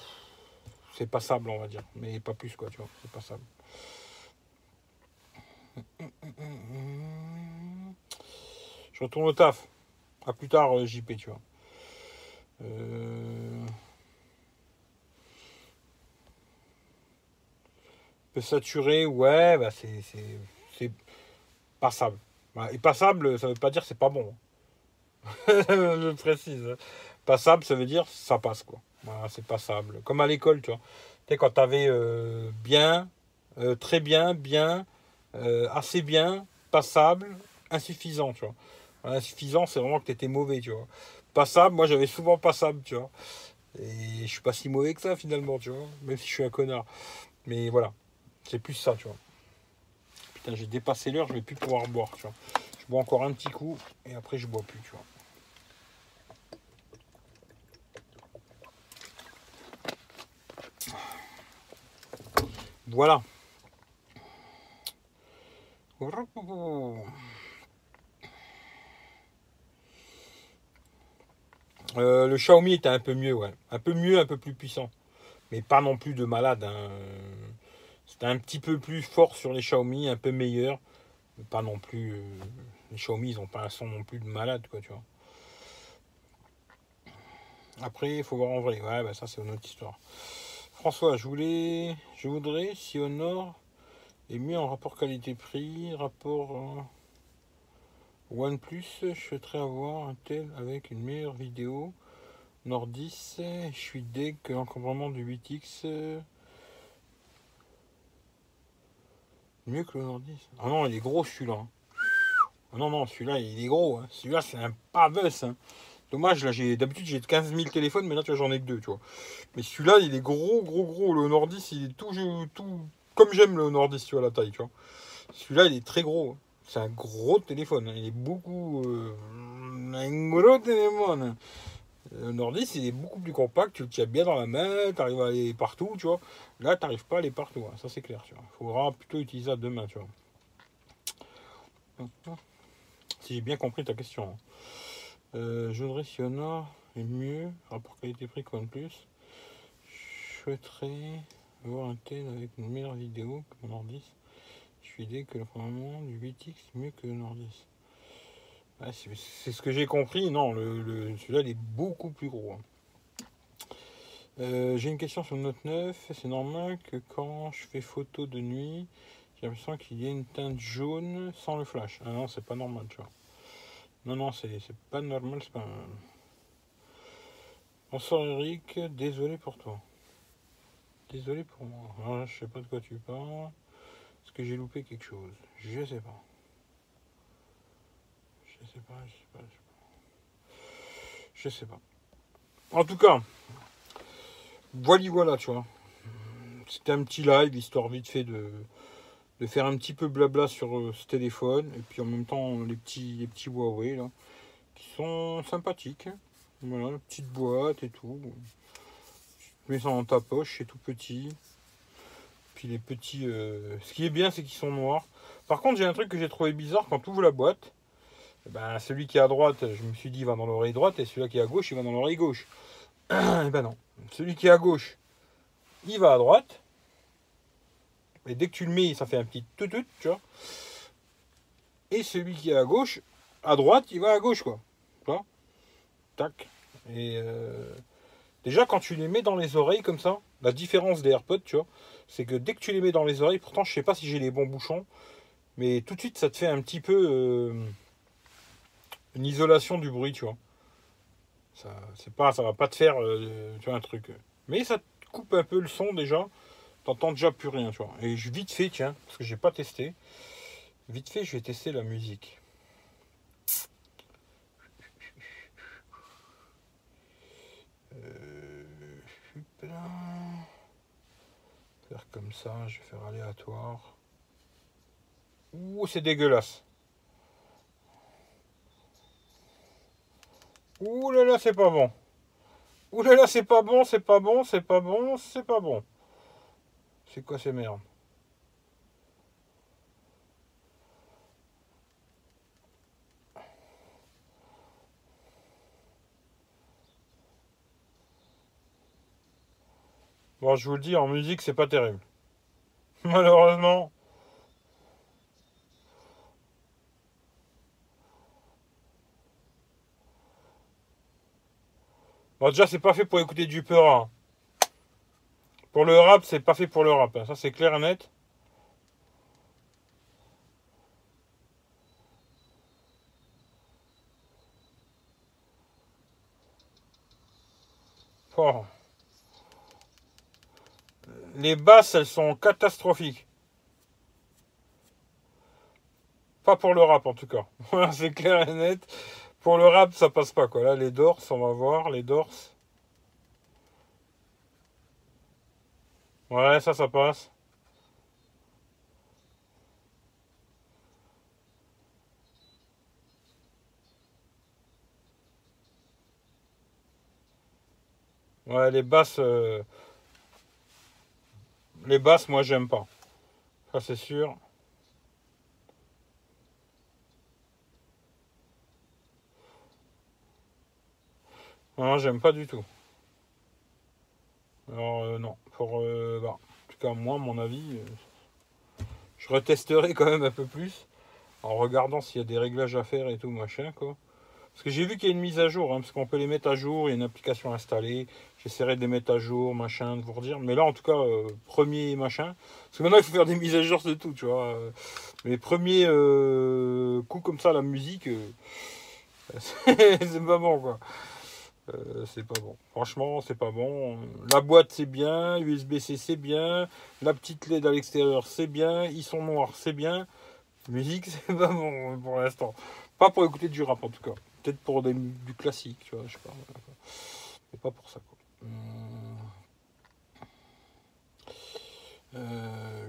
c'est passable, on va dire. Mais pas plus, quoi, tu vois, c'est passable. Je retourne au taf. À plus tard, euh, JP, tu vois. Euh... Peut saturé, ouais, bah c'est passable. Et passable, ça veut pas dire c'est pas bon. [laughs] je précise. Passable, ça veut dire ça passe, quoi. Voilà, c'est passable. Comme à l'école, tu vois. Tu sais, quand tu avais euh, bien, euh, très bien, bien, euh, assez bien, passable, insuffisant, tu vois. insuffisant, c'est vraiment que tu étais mauvais, tu vois. Passable, moi j'avais souvent passable, tu vois. Et je suis pas si mauvais que ça finalement, tu vois. Même si je suis un connard. Mais voilà. C'est plus ça, tu vois. Putain, j'ai dépassé l'heure, je vais plus pouvoir boire, tu vois. Je bois encore un petit coup et après je bois plus, tu vois. Voilà. Euh, le Xiaomi était un peu mieux, ouais. Un peu mieux, un peu plus puissant. Mais pas non plus de malade. Hein. Un petit peu plus fort sur les Xiaomi, un peu meilleur. Pas non plus. Euh, les Xiaomi, ils n'ont pas un son non plus de malade, quoi, tu vois. Après, il faut voir en vrai. Ouais, bah ça, c'est une autre histoire. François, je voulais. Je voudrais si Honor est mieux en rapport qualité-prix, rapport. Euh, OnePlus, je souhaiterais avoir un tel avec une meilleure vidéo. Nord 10, je suis deg que l'encombrement du 8X. Mieux que le Nord10. Ah non, il est gros celui-là. Ah non, non, celui-là, il est gros. Hein. Celui-là, c'est un pavus. Hein. Dommage, là, j'ai d'habitude, j'ai 15 000 téléphones, mais là, tu vois, j'en ai que deux, tu vois. Mais celui-là, il est gros, gros, gros. Le Nord10, il est tout, tout comme j'aime le Nord10, tu vois, la taille, tu vois. Celui-là, il est très gros. Hein. C'est un gros téléphone. Il est beaucoup. Euh, un gros téléphone. Le Nordis, il est beaucoup plus compact, tu le tiens bien dans la main, tu arrives à aller partout, tu vois. Là, tu n'arrives pas à aller partout, hein, ça c'est clair, tu vois. Il faudra plutôt utiliser à deux mains, tu vois. Si j'ai bien compris ta question. Euh, je voudrais si Honor est mieux, rapport qualité-prix plus. Je souhaiterais avoir un tel avec une meilleure vidéo que le Nordis. Je suis idée que le du 8X est mieux que le Nordis. c'est ce que j'ai compris. Non, le, celui-là, il est beaucoup plus gros. Hein. Euh, j'ai une question sur le Note 9. C'est normal que quand je fais photo de nuit, j'ai l'impression qu'il y a une teinte jaune sans le flash. Ah non, c'est pas normal, tu vois. Non, non, c'est pas normal, c'est pas. Bonsoir Eric, désolé pour toi. Désolé pour moi. Ah, je sais pas de quoi tu parles. Est-ce que j'ai loupé quelque chose? Je sais pas. Je sais pas, je sais pas, je sais pas. En tout cas, voilà, voilà, tu vois. C'était un petit live, histoire vite fait de, de faire un petit peu blabla sur euh, ce téléphone. Et puis en même temps, les petits, les petits Huawei, là, qui sont sympathiques. Voilà, petite boîte et tout. Tu mets ça dans ta poche, c'est tout petit. Puis les petits... Euh, ce qui est bien, c'est qu'ils sont noirs. Par contre, j'ai un truc que j'ai trouvé bizarre quand tu ouvres la boîte. Eh ben, celui qui est à droite, je me suis dit, il va dans l'oreille droite, et celui qui est à gauche, il va dans l'oreille gauche. et [clears throat] eh ben non. Celui qui est à gauche, il va à droite. Et dès que tu le mets, ça fait un petit tout tu vois. Et celui qui est à gauche, à droite, il va à gauche, quoi. Tu vois? Tac. Et euh, déjà, quand tu les mets dans les oreilles comme ça, la différence des AirPods, tu vois, c'est que dès que tu les mets dans les oreilles, pourtant, je sais pas si j'ai les bons bouchons, mais tout de suite, ça te fait un petit peu euh, une isolation du bruit, tu vois. Ça, c'est pas, ça va pas te faire, euh, un truc. Mais ça te coupe un peu le son déjà t'entends déjà plus rien, tu vois. Et je vite fait, tiens, parce que j'ai pas testé. Vite fait, je vais tester la musique. Euh, faire comme ça, je vais faire aléatoire. Ouh, c'est dégueulasse. Ouh là là, c'est pas bon. Ouh là là, c'est pas bon, c'est pas bon, c'est pas bon, c'est pas bon. C'est quoi ces merdes? Bon, je vous le dis, en musique, c'est pas terrible. [laughs] Malheureusement. Bon, déjà, c'est pas fait pour écouter du peur. Hein. Pour le rap, c'est pas fait pour le rap. Hein. Ça, c'est clair et net. Les basses, elles sont catastrophiques. Pas pour le rap en tout cas. [laughs] c'est clair et net. Pour le rap, ça passe pas quoi. Là, les dorses, on va voir. Les dorses. Ouais, ça, ça passe. Ouais, les basses... Euh, les basses, moi, j'aime pas. Ça, c'est sûr. Non, j'aime pas du tout. Alors, euh, non. Pour, euh, bah, en tout cas, moi, mon avis, euh, je retesterai quand même un peu plus en regardant s'il y a des réglages à faire et tout, machin, quoi. Parce que j'ai vu qu'il y a une mise à jour, hein, parce qu'on peut les mettre à jour, il y a une application installée. J'essaierai de les mettre à jour, machin, de vous redire. Mais là, en tout cas, premier machin. Parce que maintenant, il faut faire des mises à jour de tout, tu vois. Mais premier coup comme ça, la musique, [laughs] c'est pas bon, quoi. Euh, c'est pas bon. Franchement, c'est pas bon. La boîte, c'est bien. USB-C, c'est bien. La petite LED à l'extérieur, c'est bien. Ils sont noirs, c'est bien. Musique, [laughs] c'est pas bon pour l'instant. Pas pour écouter du rap, en tout cas. Peut-être pour du classique, tu vois, je sais pas. Mais pas pour ça, quoi. Euh...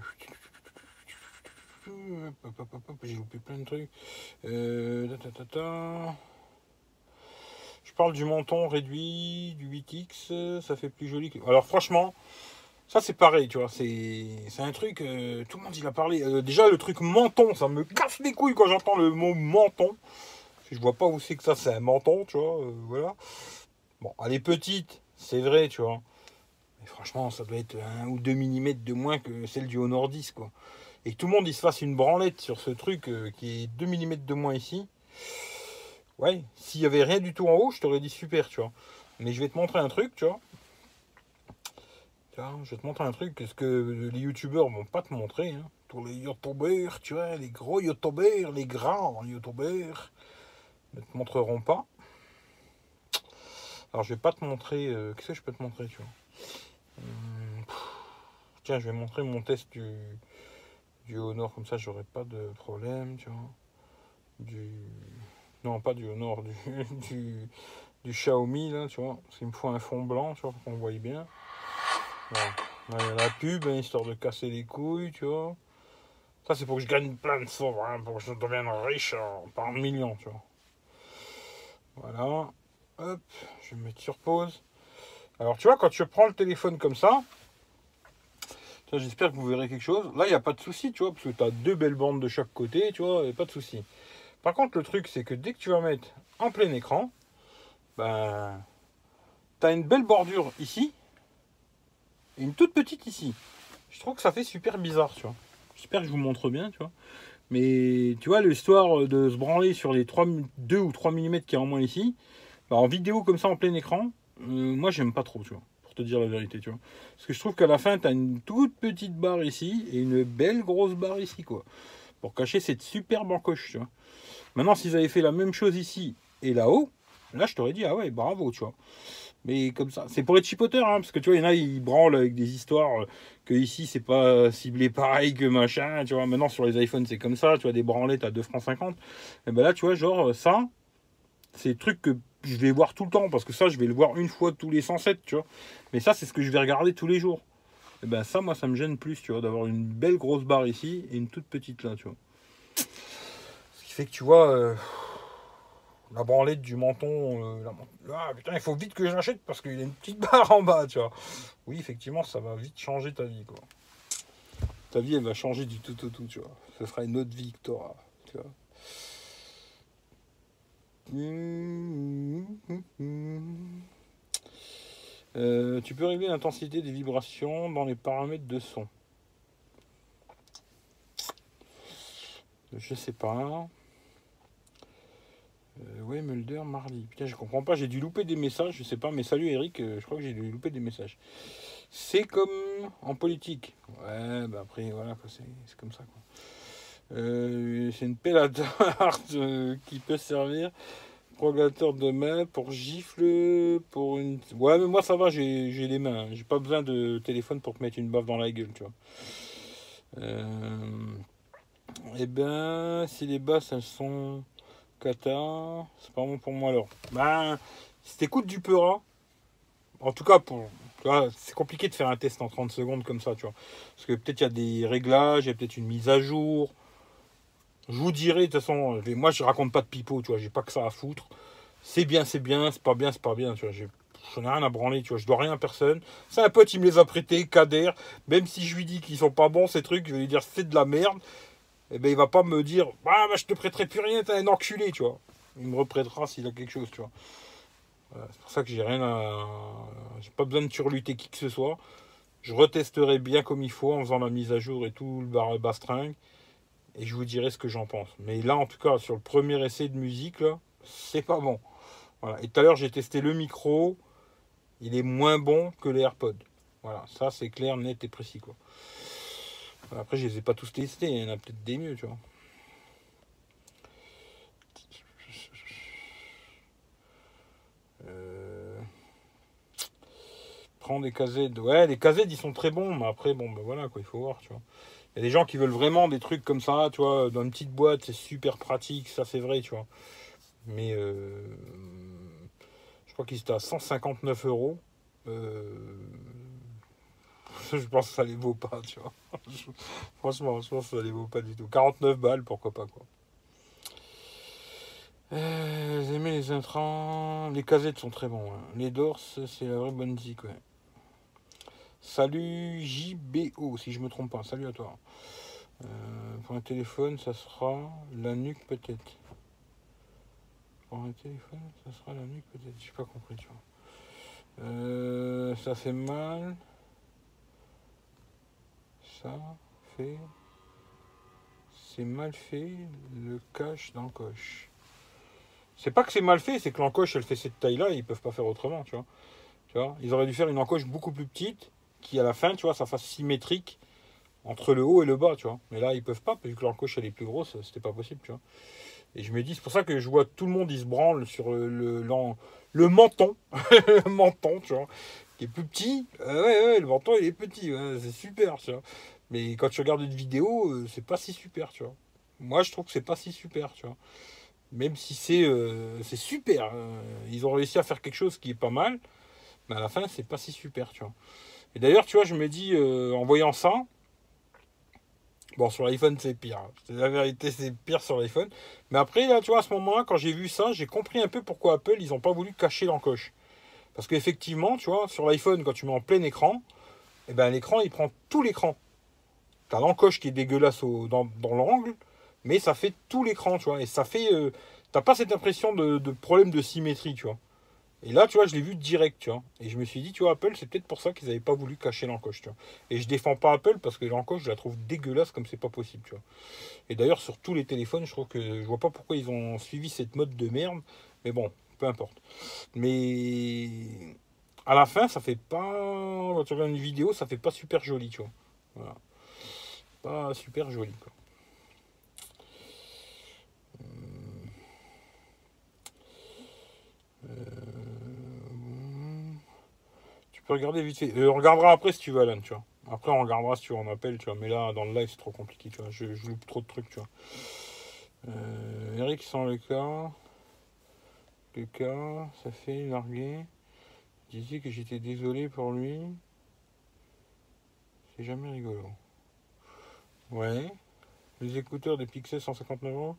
J'ai loupé plein de trucs. Euh... parle du menton réduit, du 8X, ça fait plus joli. Que... Alors franchement, ça c'est pareil, tu vois, c'est un truc, euh, tout le monde il a parlé. Euh, déjà le truc menton, ça me casse les couilles quand j'entends le mot menton. Je vois pas où c'est que ça, c'est un menton, tu vois, euh, voilà. Bon, elle est petite, c'est vrai, tu vois. Mais franchement, ça doit être un ou deux millimètres de moins que celle du Honor 10, quoi. Et que tout le monde il se fasse une branlette sur ce truc qui est 2 mm de moins ici. Ouais, s'il y avait rien du tout en haut, je t'aurais dit super, tu vois. Mais je vais te montrer un truc, tu vois. Tiens, je vais te montrer un truc ce que les youtubeurs vont pas te montrer. Hein. Tous les youtubeurs, tu vois, les gros youtubeurs, les grands youtubeurs ne te montreront pas. Alors je vais pas te montrer. Euh, qu'est-ce que je peux te montrer, tu vois hum, Tiens, je vais montrer mon test du, du Honor, comme ça j'aurai pas de problème, tu vois. Du non, pas du Honor, du, [laughs] du, du Xiaomi, là, tu vois. Parce qu'il me faut un fond blanc, tu vois, pour qu'on voit bien. Voilà. la pub, hein, histoire de casser les couilles, tu vois. Ça, c'est pour que je gagne plein de sous, hein, pour que je devienne riche par millions, tu vois. Voilà. Hop, je vais me mettre sur pause. Alors, tu vois, quand tu prends le téléphone comme ça, j'espère que vous verrez quelque chose. Là, il n'y a pas de souci, tu vois, parce que tu as deux belles bandes de chaque côté, tu vois, et pas de souci. Par contre, le truc, c'est que dès que tu vas mettre en plein écran, ben, tu as une belle bordure ici et une toute petite ici. Je trouve que ça fait super bizarre, tu vois. J'espère que je vous montre bien, tu vois. Mais tu vois, l'histoire de se branler sur les 3, 2 ou 3 mm qui est en moins ici, ben, en vidéo comme ça en plein écran, euh, moi j'aime pas trop, tu vois, pour te dire la vérité, tu vois. Parce que je trouve qu'à la fin, tu as une toute petite barre ici et une belle grosse barre ici, quoi. Pour cacher cette superbe encoche, tu vois. Maintenant, s'ils avaient fait la même chose ici et là-haut, là, je t'aurais dit, ah ouais, bravo, tu vois. Mais comme ça, c'est pour les chipoteurs, hein, parce que tu vois, il y en a, ils branlent avec des histoires euh, que ici, c'est pas ciblé pareil que machin, tu vois. Maintenant, sur les iPhones, c'est comme ça, tu vois, des branlettes à 2 francs 50. Et ben là, tu vois, genre, ça, c'est des trucs que je vais voir tout le temps, parce que ça, je vais le voir une fois tous les 107, tu vois. Mais ça, c'est ce que je vais regarder tous les jours. Et ben ça, moi, ça me gêne plus, tu vois, d'avoir une belle grosse barre ici et une toute petite là, tu vois fait que tu vois, euh, la branlette du menton, euh, ah, putain, il faut vite que j'achète parce qu'il y a une petite [laughs] barre en bas, tu vois. Oui, effectivement, ça va vite changer ta vie, quoi. Ta vie, elle va changer du tout au tout, tu vois. Ce sera une autre vie que tu auras, tu vois. Euh, tu peux régler l'intensité des vibrations dans les paramètres de son. Je sais pas. Euh, Mulder, mardi. Putain, je comprends pas, j'ai dû louper des messages, je sais pas, mais salut Eric, euh, je crois que j'ai dû louper des messages. C'est comme en politique. Ouais, bah après, voilà, c'est comme ça. Quoi. Euh, c'est une pelle à qui peut servir prolongateur de main pour gifle, pour une. Ouais, mais moi ça va, j'ai les mains. Hein. J'ai pas besoin de téléphone pour te mettre une baffe dans la gueule, tu vois. Eh ben, si les basses elles sont Kata, c'est pas bon pour moi alors. Ben, si t'écoutes du Peura, en tout cas, pour, c'est compliqué de faire un test en 30 secondes comme ça, tu vois. Parce que peut-être il y a des réglages, il y a peut-être une mise à jour. Je vous dirai, de toute façon, moi je raconte pas de pipeau, tu vois, j'ai pas que ça à foutre. C'est bien, c'est bien, c'est pas bien, c'est pas bien, tu vois. J'en ai rien à branler, tu vois, je dois rien à personne. C'est un pote, il me les a prêtés, Kader. Même si je lui dis qu'ils sont pas bons, ces trucs, je vais lui dire c'est de la merde eh ben, il va pas me dire ah, bah, je te prêterai plus rien, t'es un enculé, tu vois. Il me reprêtera s'il a quelque chose, tu vois. c'est pour ça que j'ai rien à. J'ai pas besoin de surlutter qui que ce soit. Je retesterai bien comme il faut en faisant la mise à jour et tout le bar bastringue. Et je vous dirai ce que j'en pense. Mais là, en tout cas, sur le premier essai de musique, là, c'est pas bon. Et tout à l'heure, j'ai testé le micro. Il est moins bon que les AirPods. Voilà, ça c'est clair, net et précis. Quoi. Après, je les ai pas tous testés, il y en a peut-être des mieux, tu vois. Euh... Prends des KZ. Ouais, les KZ, ils sont très bons, mais après, bon, ben voilà, quoi, il faut voir, tu vois. Il y a des gens qui veulent vraiment des trucs comme ça, tu vois, dans une petite boîte, c'est super pratique, ça c'est vrai, tu vois. Mais euh, je crois qu'ils étaient à 159 euros. Euh, [laughs] je pense que ça les vaut pas, tu vois. [laughs] Franchement, je pense que ça les vaut pas du tout. 49 balles, pourquoi pas, quoi. Euh, les intrants Les casettes sont très bons. hein. Les dorses, c'est la vraie bonne zik, ouais. Salut JBO, si je me trompe pas. Salut à toi. Euh, pour un téléphone, ça sera la nuque peut-être. Pour un téléphone, ça sera la nuque peut-être. J'ai pas compris, tu vois. Euh, ça fait mal. Ça fait. C'est mal fait le cache d'encoche. C'est pas que c'est mal fait, c'est que l'encoche elle fait cette taille-là, ils peuvent pas faire autrement, tu vois. Ils auraient dû faire une encoche beaucoup plus petite, qui à la fin, tu vois, ça fasse symétrique entre le haut et le bas, tu vois. Mais là, ils peuvent pas, vu que l'encoche elle est plus grosse, c'était pas possible, tu vois. Et je me dis, c'est pour ça que je vois tout le monde, il se branle sur le, le, le menton, [laughs] le menton, tu vois, qui est plus petit. Euh, ouais, ouais, le menton il est petit, ouais, c'est super, tu vois. Mais quand tu regardes une vidéo, euh, c'est pas si super, tu vois. Moi, je trouve que c'est pas si super, tu vois. Même si c'est euh, c'est super. euh, ils ont réussi à faire quelque chose qui est pas mal, mais à la fin, c'est pas si super, tu vois. Et d'ailleurs, tu vois, je me dis, euh, en voyant ça, bon, sur l'iPhone, c'est pire. hein. La vérité, c'est pire sur l'iPhone. Mais après, là, tu vois, à ce moment-là, quand j'ai vu ça, j'ai compris un peu pourquoi Apple, ils n'ont pas voulu cacher l'encoche. Parce qu'effectivement, tu vois, sur l'iPhone, quand tu mets en plein écran, eh ben, l'écran, il prend tout l'écran. T'as l'encoche qui est dégueulasse dans, l'angle, mais ça fait tout l'écran, tu vois. Et ça fait. euh, T'as pas cette impression de, de problème de symétrie, tu vois. Et là, tu vois, je l'ai vu direct, tu vois. Et je me suis dit, tu vois, Apple, c'est peut-être pour ça qu'ils n'avaient pas voulu cacher l'encoche, tu vois. Et je défends pas Apple parce que l'encoche, je la trouve dégueulasse comme c'est pas possible, tu vois. Et d'ailleurs, sur tous les téléphones, je trouve que je vois pas pourquoi ils ont suivi cette mode de merde. Mais bon, peu importe. Mais à la fin, ça fait pas. Quand tu regardes une vidéo, ça fait pas super joli, tu vois. Voilà. Pas super joli, quoi. Euh, Tu peux regarder vite fait. Euh, on regardera après si tu veux, Alan, tu vois. Après, on regardera si tu veux, on appelle, tu vois. Mais là, dans le live, c'est trop compliqué, tu vois. Je, loupe trop de trucs, tu vois. Euh, Eric sans le cas. Le cas, ça fait larguer. Il disait que j'étais désolé pour lui. C'est jamais rigolo. Ouais. Les écouteurs des Pixel 159 euros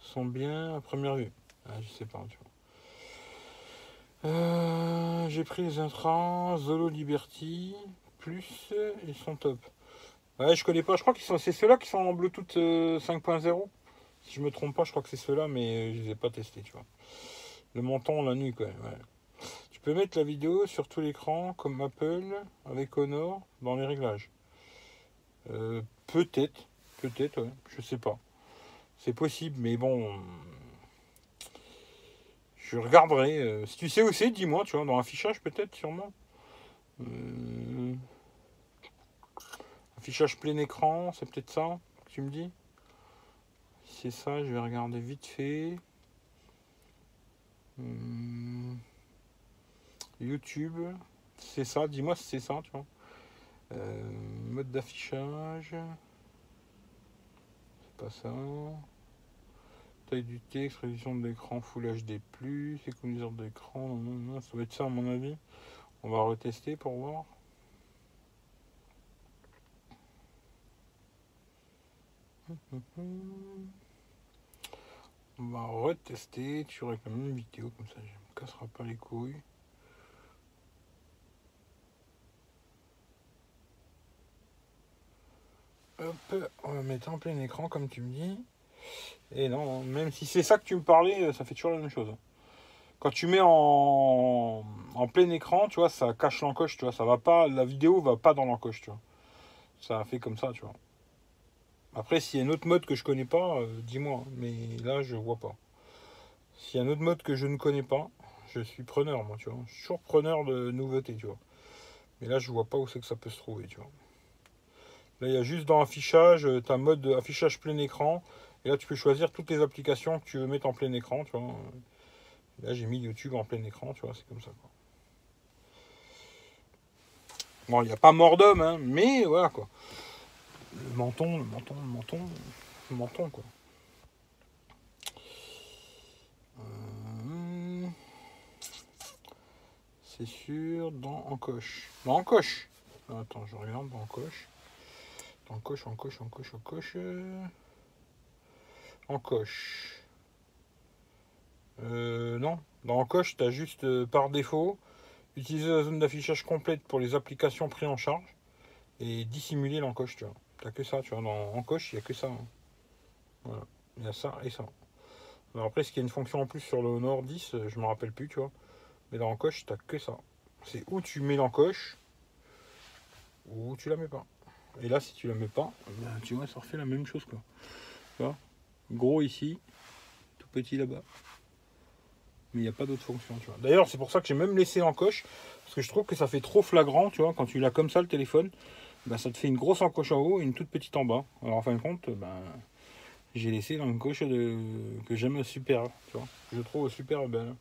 sont bien à première vue. Ah, je sais pas. Euh, J'ai pris les intrants Zolo Liberty plus ils sont top. Ouais, je connais pas. Je crois qu'ils sont. C'est ceux-là qui sont en Bluetooth euh, 5.0. Si je me trompe pas, je crois que c'est ceux-là, mais je les ai pas testés, tu vois. Le menton, la nuit, quoi. Ouais. Tu peux mettre la vidéo sur tout l'écran, comme Apple, avec Honor, dans les réglages. Euh, peut-être, peut-être, ouais. Je sais pas. C'est possible, mais bon. Je regarderai. euh, si tu sais où c'est, dis-moi, tu vois, dans l'affichage peut-être, sûrement. Euh, Affichage plein écran, c'est peut-être ça que tu me dis Si c'est ça, je vais regarder vite fait. Hmm. YouTube, c'est ça, dis-moi si c'est ça, tu vois. Euh, mode d'affichage. C'est pas ça. Taille du texte, résolution de l'écran Full HD+, économiseur d'écran, non, non, non, ça doit être ça à mon avis. On va retester pour voir. On va retester, tu aurais quand même une vidéo comme ça, je me cassera pas les couilles. Hop, on va mettre en plein écran comme tu me dis. Et non, même si c'est ça que tu me parlais, ça fait toujours la même chose. Quand tu mets en, en plein écran, tu vois, ça cache l'encoche, tu vois, ça va pas, la vidéo va pas dans l'encoche, tu vois. Ça fait comme ça, tu vois. Après, s'il y a un autre mode que je connais pas, euh, dis-moi. Mais là, je vois pas. S'il y a un autre mode que je ne connais pas, je suis preneur, moi, tu vois. Je suis toujours preneur de nouveautés, tu vois. Mais là, je vois pas où c'est que ça peut se trouver, tu vois. Là, il y a juste dans affichage, euh, tu as mode affichage plein écran. Et là, tu peux choisir toutes les applications que tu veux mettre en plein écran, tu vois. Là, j'ai mis YouTube en plein écran, tu vois, c'est comme ça, quoi. Bon, il n'y a pas mort d'homme, hein, mais voilà, quoi. Le menton, le menton, le menton, le menton, quoi. Euh, C'est sûr, dans Encoche. Dans Encoche. Attends, je regarde dans Encoche. Dans Encoche, Encoche, Encoche, Encoche. Encoche. Euh, non. Dans Encoche, tu as juste euh, par défaut utiliser la zone d'affichage complète pour les applications prises en charge et dissimuler l'encoche, tu vois. T'as que ça, tu vois. Dans Encoche, il n'y a que ça. hein. Voilà. Il y a ça et ça. Alors après, qu'il y a une fonction en plus sur le Honor 10 euh, Je me rappelle plus, tu vois. Mais dans Encoche, t'as que ça. C'est où tu mets l'encoche ou tu la mets pas. Et là, si tu la mets pas, ben, tu vois, ça refait la même chose, quoi. Tu vois? Gros ici, tout petit là-bas. Mais il n'y a pas d'autre fonction, tu vois. D'ailleurs, c'est pour ça que j'ai même laissé l'encoche, parce que je trouve que ça fait trop flagrant, tu vois, quand tu l'as comme ça, le téléphone, ben, ça te fait une grosse encoche en haut et une toute petite en bas. Alors, en fin de compte, ben, j'ai laissé l'encoche de... que j'aime super, tu vois. Je trouve super belle.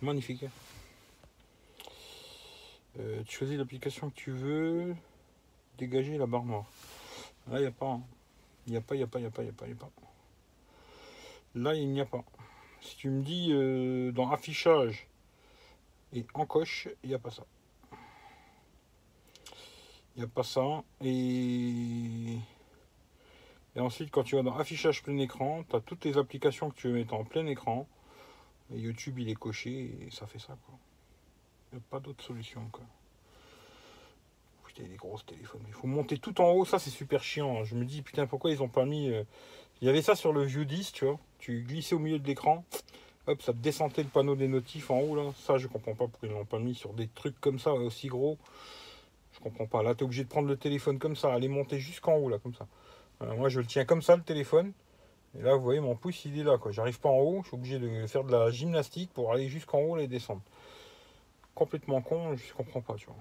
Magnifique. Euh, tu choisis l'application que tu veux. Dégager la barre noire. Là, il n'y a pas. hein. Il n'y a pas, il n'y a pas, a pas, a pas, a pas. Là, il n'y a pas. Si tu me dis euh, dans affichage et encoche, il n'y a pas ça. Il n'y a pas ça. Et... et ensuite, quand tu vas dans affichage plein écran, tu as toutes les applications que tu veux mettre en plein écran. Et YouTube, il est coché et ça fait ça. quoi. Il n'y a pas d'autre solution. Quoi. Putain, les grosses téléphones. Il faut monter tout en haut, ça c'est super chiant. hein. Je me dis, putain, pourquoi ils ont pas mis. euh, Il y avait ça sur le View 10, tu vois. Tu glissais au milieu de l'écran, hop, ça descendait le panneau des notifs en haut, là. Ça, je comprends pas pourquoi ils l'ont pas mis sur des trucs comme ça, aussi gros. Comprends pas. Là, tu es obligé de prendre le téléphone comme ça, aller monter jusqu'en haut, là, comme ça. Moi, je le tiens comme ça, le téléphone. Et là, vous voyez, mon pouce, il est là, quoi. J'arrive pas en haut, je suis obligé de faire de la gymnastique pour aller jusqu'en haut et descendre. Complètement con, je comprends pas, tu vois.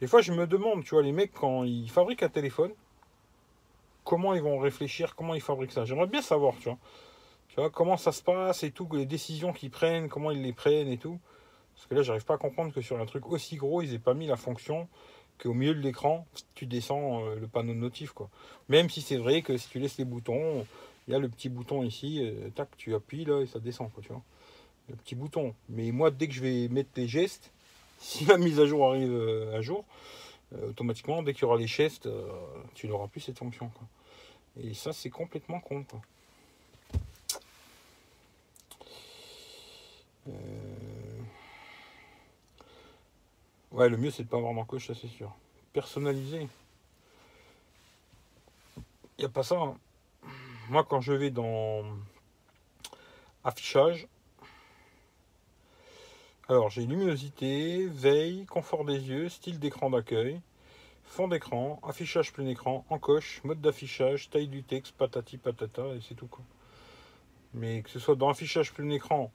Des fois, je me demande, tu vois, les mecs, quand ils fabriquent un téléphone, comment ils vont réfléchir, comment ils fabriquent ça. J'aimerais bien savoir, tu vois. Tu vois, comment ça se passe et tout, les décisions qu'ils prennent, comment ils les prennent et tout. Parce que là, j'arrive pas à comprendre que sur un truc aussi gros, ils aient pas mis la fonction qu'au milieu de l'écran, tu descends euh, le panneau de notif, quoi. Même si c'est vrai que si tu laisses les boutons, il y a le petit bouton ici, euh, tac, tu appuies là et ça descend, quoi, tu vois. Le petit bouton. Mais moi, dès que je vais mettre les gestes, [laughs] si la mise à jour arrive euh, un jour, automatiquement, dès qu'il y aura les gestes, tu n'auras plus cette fonction, quoi. Et ça, c'est complètement con, quoi. Ouais, le mieux, c'est de pas avoir d'encoche, ça, c'est sûr. Personnalisé. Il n'y a pas ça. hein. Moi, quand je vais dans affichage, alors j'ai luminosité, veille, confort des yeux, style d'écran d'accueil, fond d'écran, affichage plein écran, encoche, mode d'affichage, taille du texte, patati patata, et c'est tout quoi. Mais que ce soit dans affichage plein écran,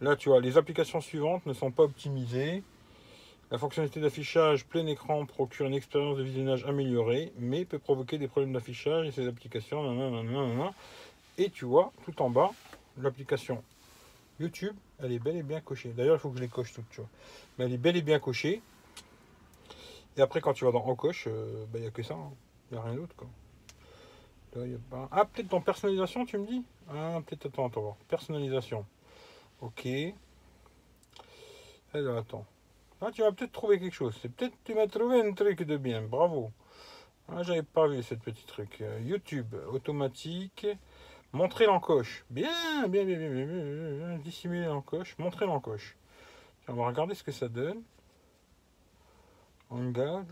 là tu vois, les applications suivantes ne sont pas optimisées. La fonctionnalité d'affichage plein écran procure une expérience de visionnage améliorée, mais peut provoquer des problèmes d'affichage et ces applications. Et tu vois, tout en bas, l'application YouTube, elle est bel et bien cochée. D'ailleurs, il faut que je les coche toutes, tu vois. Mais elle est bel et bien cochée. Et après, quand tu vas dans Encoche, il n'y a que ça. Il n'y a rien d'autre. Ah, peut-être dans personnalisation, tu me dis? Ah, peut-être, attends, attends. Personnalisation. Ok. Alors, attends. Ah, tu vas peut-être trouver quelque chose. C'est peut-être tu m'as trouvé un truc de bien. Bravo. Ah, j'avais pas vu cette petite truc. Euh, YouTube, automatique. Montrer l'encoche. Bien, bien, bien, bien, bien, bien. Dissimuler l'encoche. Montrer l'encoche. On va regarder ce que ça donne.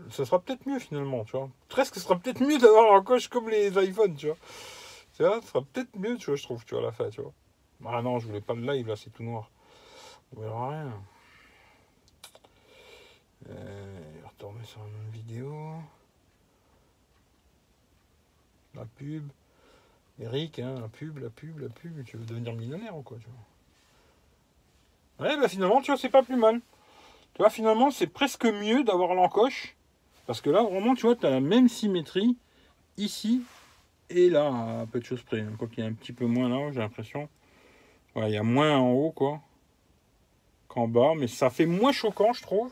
Ça sera peut-être mieux finalement, tu vois. Presque, ce sera peut-être mieux d'avoir l'encoche comme les iPhones, tu vois. Tu ce sera peut-être mieux, tu vois, je trouve, tu vois, à la fin, tu vois. Ah non, je voulais pas le live, là, c'est tout noir. On verra rien. Euh, retourner sur une vidéo. La pub. Eric, hein, la pub, la pub, la pub. Tu veux devenir millionnaire ou quoi, tu vois? Ouais, bah finalement, tu vois, c'est pas plus mal. Tu vois, finalement, c'est presque mieux d'avoir l'encoche. Parce que là, vraiment, tu vois, tu as la même symétrie ici et là, à peu de choses près. hein. Quoi qu'il y a un petit peu moins là, j'ai l'impression. Ouais, il y a moins en haut, quoi, qu'en bas. Mais ça fait moins choquant, je trouve,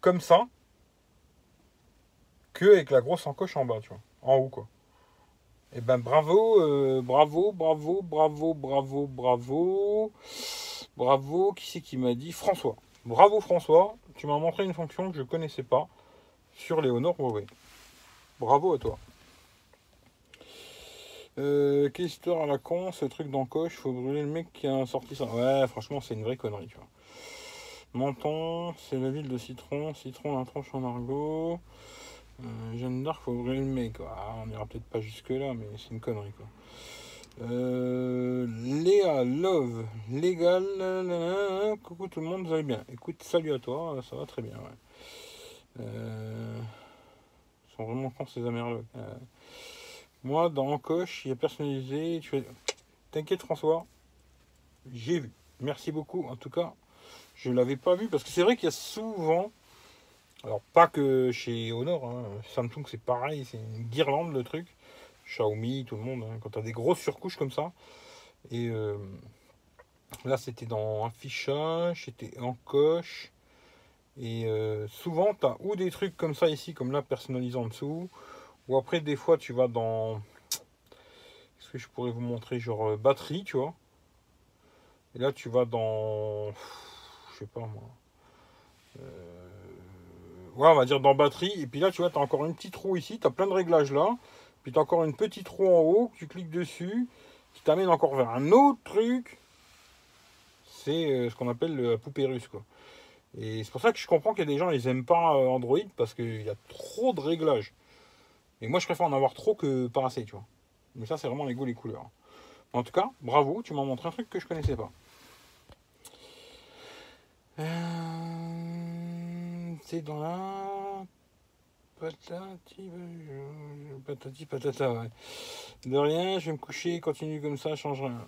comme ça, que avec la grosse encoche en bas, tu vois. En haut, quoi. Eh ben, bravo, euh, bravo, bravo, bravo, bravo, bravo. Bravo, qui c'est qui m'a dit François. Bravo François, tu m'as montré une fonction que je connaissais pas sur les Honor Huawei. Bravo à toi. Euh, quelle histoire à la con, ce truc d'encoche, faut brûler le mec qui a sorti ça. Ouais, franchement, c'est une vraie connerie, tu vois. Menton, c'est la ville de Citron. Citron, la tronche en argot. Euh, Jeanne d'Arc, faut brûler le mec. Ah, on ira peut-être pas jusque-là, mais c'est une connerie, quoi. Euh, Léa Love, légal, coucou tout le monde, vous allez bien. Écoute, salut à toi, ça va très bien. Ouais. Euh, ils sont vraiment cons ces Américains. Euh, moi, dans Encoche, il y a personnalisé. T'inquiète, François, j'ai vu. Merci beaucoup. En tout cas, je ne l'avais pas vu parce que c'est vrai qu'il y a souvent. Alors, pas que chez Honor, hein, Samsung c'est pareil, c'est une guirlande le truc. Xiaomi, tout le monde, hein, quand tu as des grosses surcouches comme ça. Et euh, là, c'était dans affichage, c'était en coche. Et euh, souvent, tu as ou des trucs comme ça ici, comme là, personnalisé en dessous. Ou après, des fois, tu vas dans. Qu'est-ce que je pourrais vous montrer Genre euh, batterie, tu vois. Et là, tu vas dans. Je sais pas moi. Ouais, on va dire dans batterie. Et puis là, tu vois, tu as encore une petite roue ici. Tu as plein de réglages là. Puis tu as encore une petite roue en haut, tu cliques dessus, qui t'amène encore vers un autre truc. C'est euh, ce qu'on appelle la poupée russe. Quoi. Et c'est pour ça que je comprends qu'il y a des gens, ils n'aiment pas euh, Android parce qu'il y a trop de réglages. Et moi, je préfère en avoir trop que pas assez, tu vois. Mais ça, c'est vraiment les goûts, les couleurs. En tout cas, bravo, tu m'as montré un truc que je connaissais pas. Euh, c'est dans la Patati, patati, patata. De rien, je vais me coucher, continue comme ça, change rien.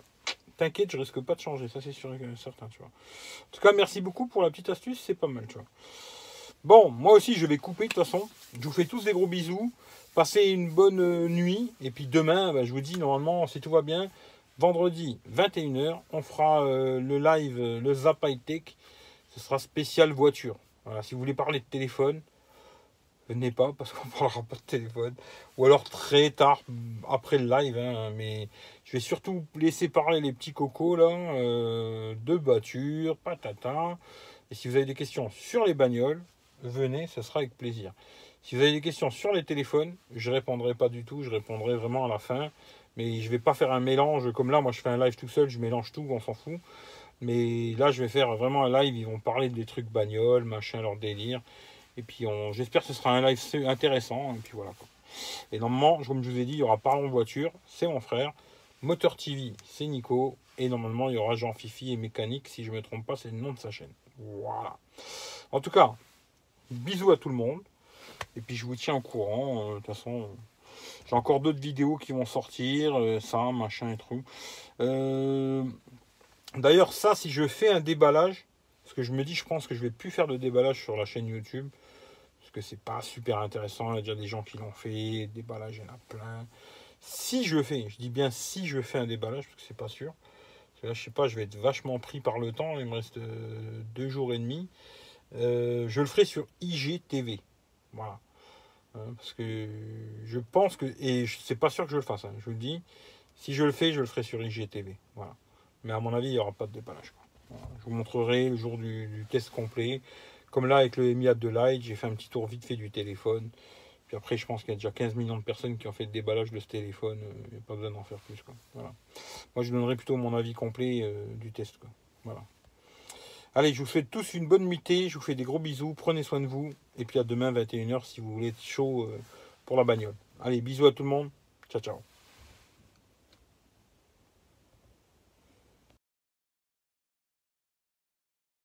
T'inquiète, je risque pas de changer, ça c'est sûr certain, tu vois. En tout cas, merci beaucoup pour la petite astuce, c'est pas mal, tu vois. Bon, moi aussi, je vais couper de toute façon. Je vous fais tous des gros bisous. Passez une bonne euh, nuit. Et puis demain, bah, je vous dis, normalement, si tout va bien, vendredi 21h, on fera euh, le live, euh, le Zap High Tech. Ce sera spécial voiture. Voilà, si vous voulez parler de téléphone, venez pas parce qu'on [laughs] parlera pas de téléphone. Ou alors très tard après le live. Hein, mais je vais surtout laisser parler les petits cocos là euh, de voiture, patata. Et si vous avez des questions sur les bagnoles, venez, ce sera avec plaisir. Si vous avez des questions sur les téléphones, je répondrai pas du tout, je répondrai vraiment à la fin. Mais je vais pas faire un mélange comme là, moi je fais un live tout seul, je mélange tout, on s'en fout. Mais là, je vais faire vraiment un live, ils vont parler des trucs bagnoles, machin, leur délire. Et puis j'espère que ce sera un live intéressant. Et puis voilà. Et normalement, comme je vous ai dit, il y aura Parlons voiture, c'est mon frère. Moteur TV, c'est Nico. Et normalement, il y aura Jean Fifi et Mécanique, si je ne me trompe pas, c'est le nom de sa chaîne. Voilà. En tout cas, bisous à tout le monde. Et puis je vous tiens au courant. Euh, de toute façon, j'ai encore d'autres vidéos qui vont sortir, euh, ça, machin et tout. Euh, d'ailleurs, ça, si je fais un déballage, parce que je me dis, je pense que je vais plus faire de déballage sur la chaîne YouTube. Parce que c'est pas super intéressant. Il y a déjà des gens qui l'ont fait. Déballage, il y en a plein. Si je fais, je dis bien si je fais un déballage, parce que c'est pas sûr. Parce que là, je sais pas, je vais être vachement pris par le temps. Il me reste euh, deux jours et demi. Euh, je le ferai sur IGTV. Voilà. Hein, parce que je pense que. Et c'est pas sûr que je le fasse, hein, je vous le dis. Si je le fais, je le ferai sur IGTV. Voilà. Mais à mon avis, il n'y aura pas de déballage. Je vous montrerai le jour du, test complet. Comme là, avec le Mi de Light, j'ai fait un petit tour vite fait du téléphone. Puis après, je pense qu'il y a déjà 15 millions de personnes qui ont fait le déballage de ce téléphone. Euh, il n'y a pas besoin d'en faire plus. Moi, je donnerai plutôt mon avis complet euh, du test. Voilà. Allez, je vous souhaite tous une bonne nuitée. Je vous fais des gros bisous. Prenez soin de vous. Et puis à demain, 21h, si vous voulez être chaud euh, pour la bagnole. Allez, bisous à tout le monde. Ciao, ciao.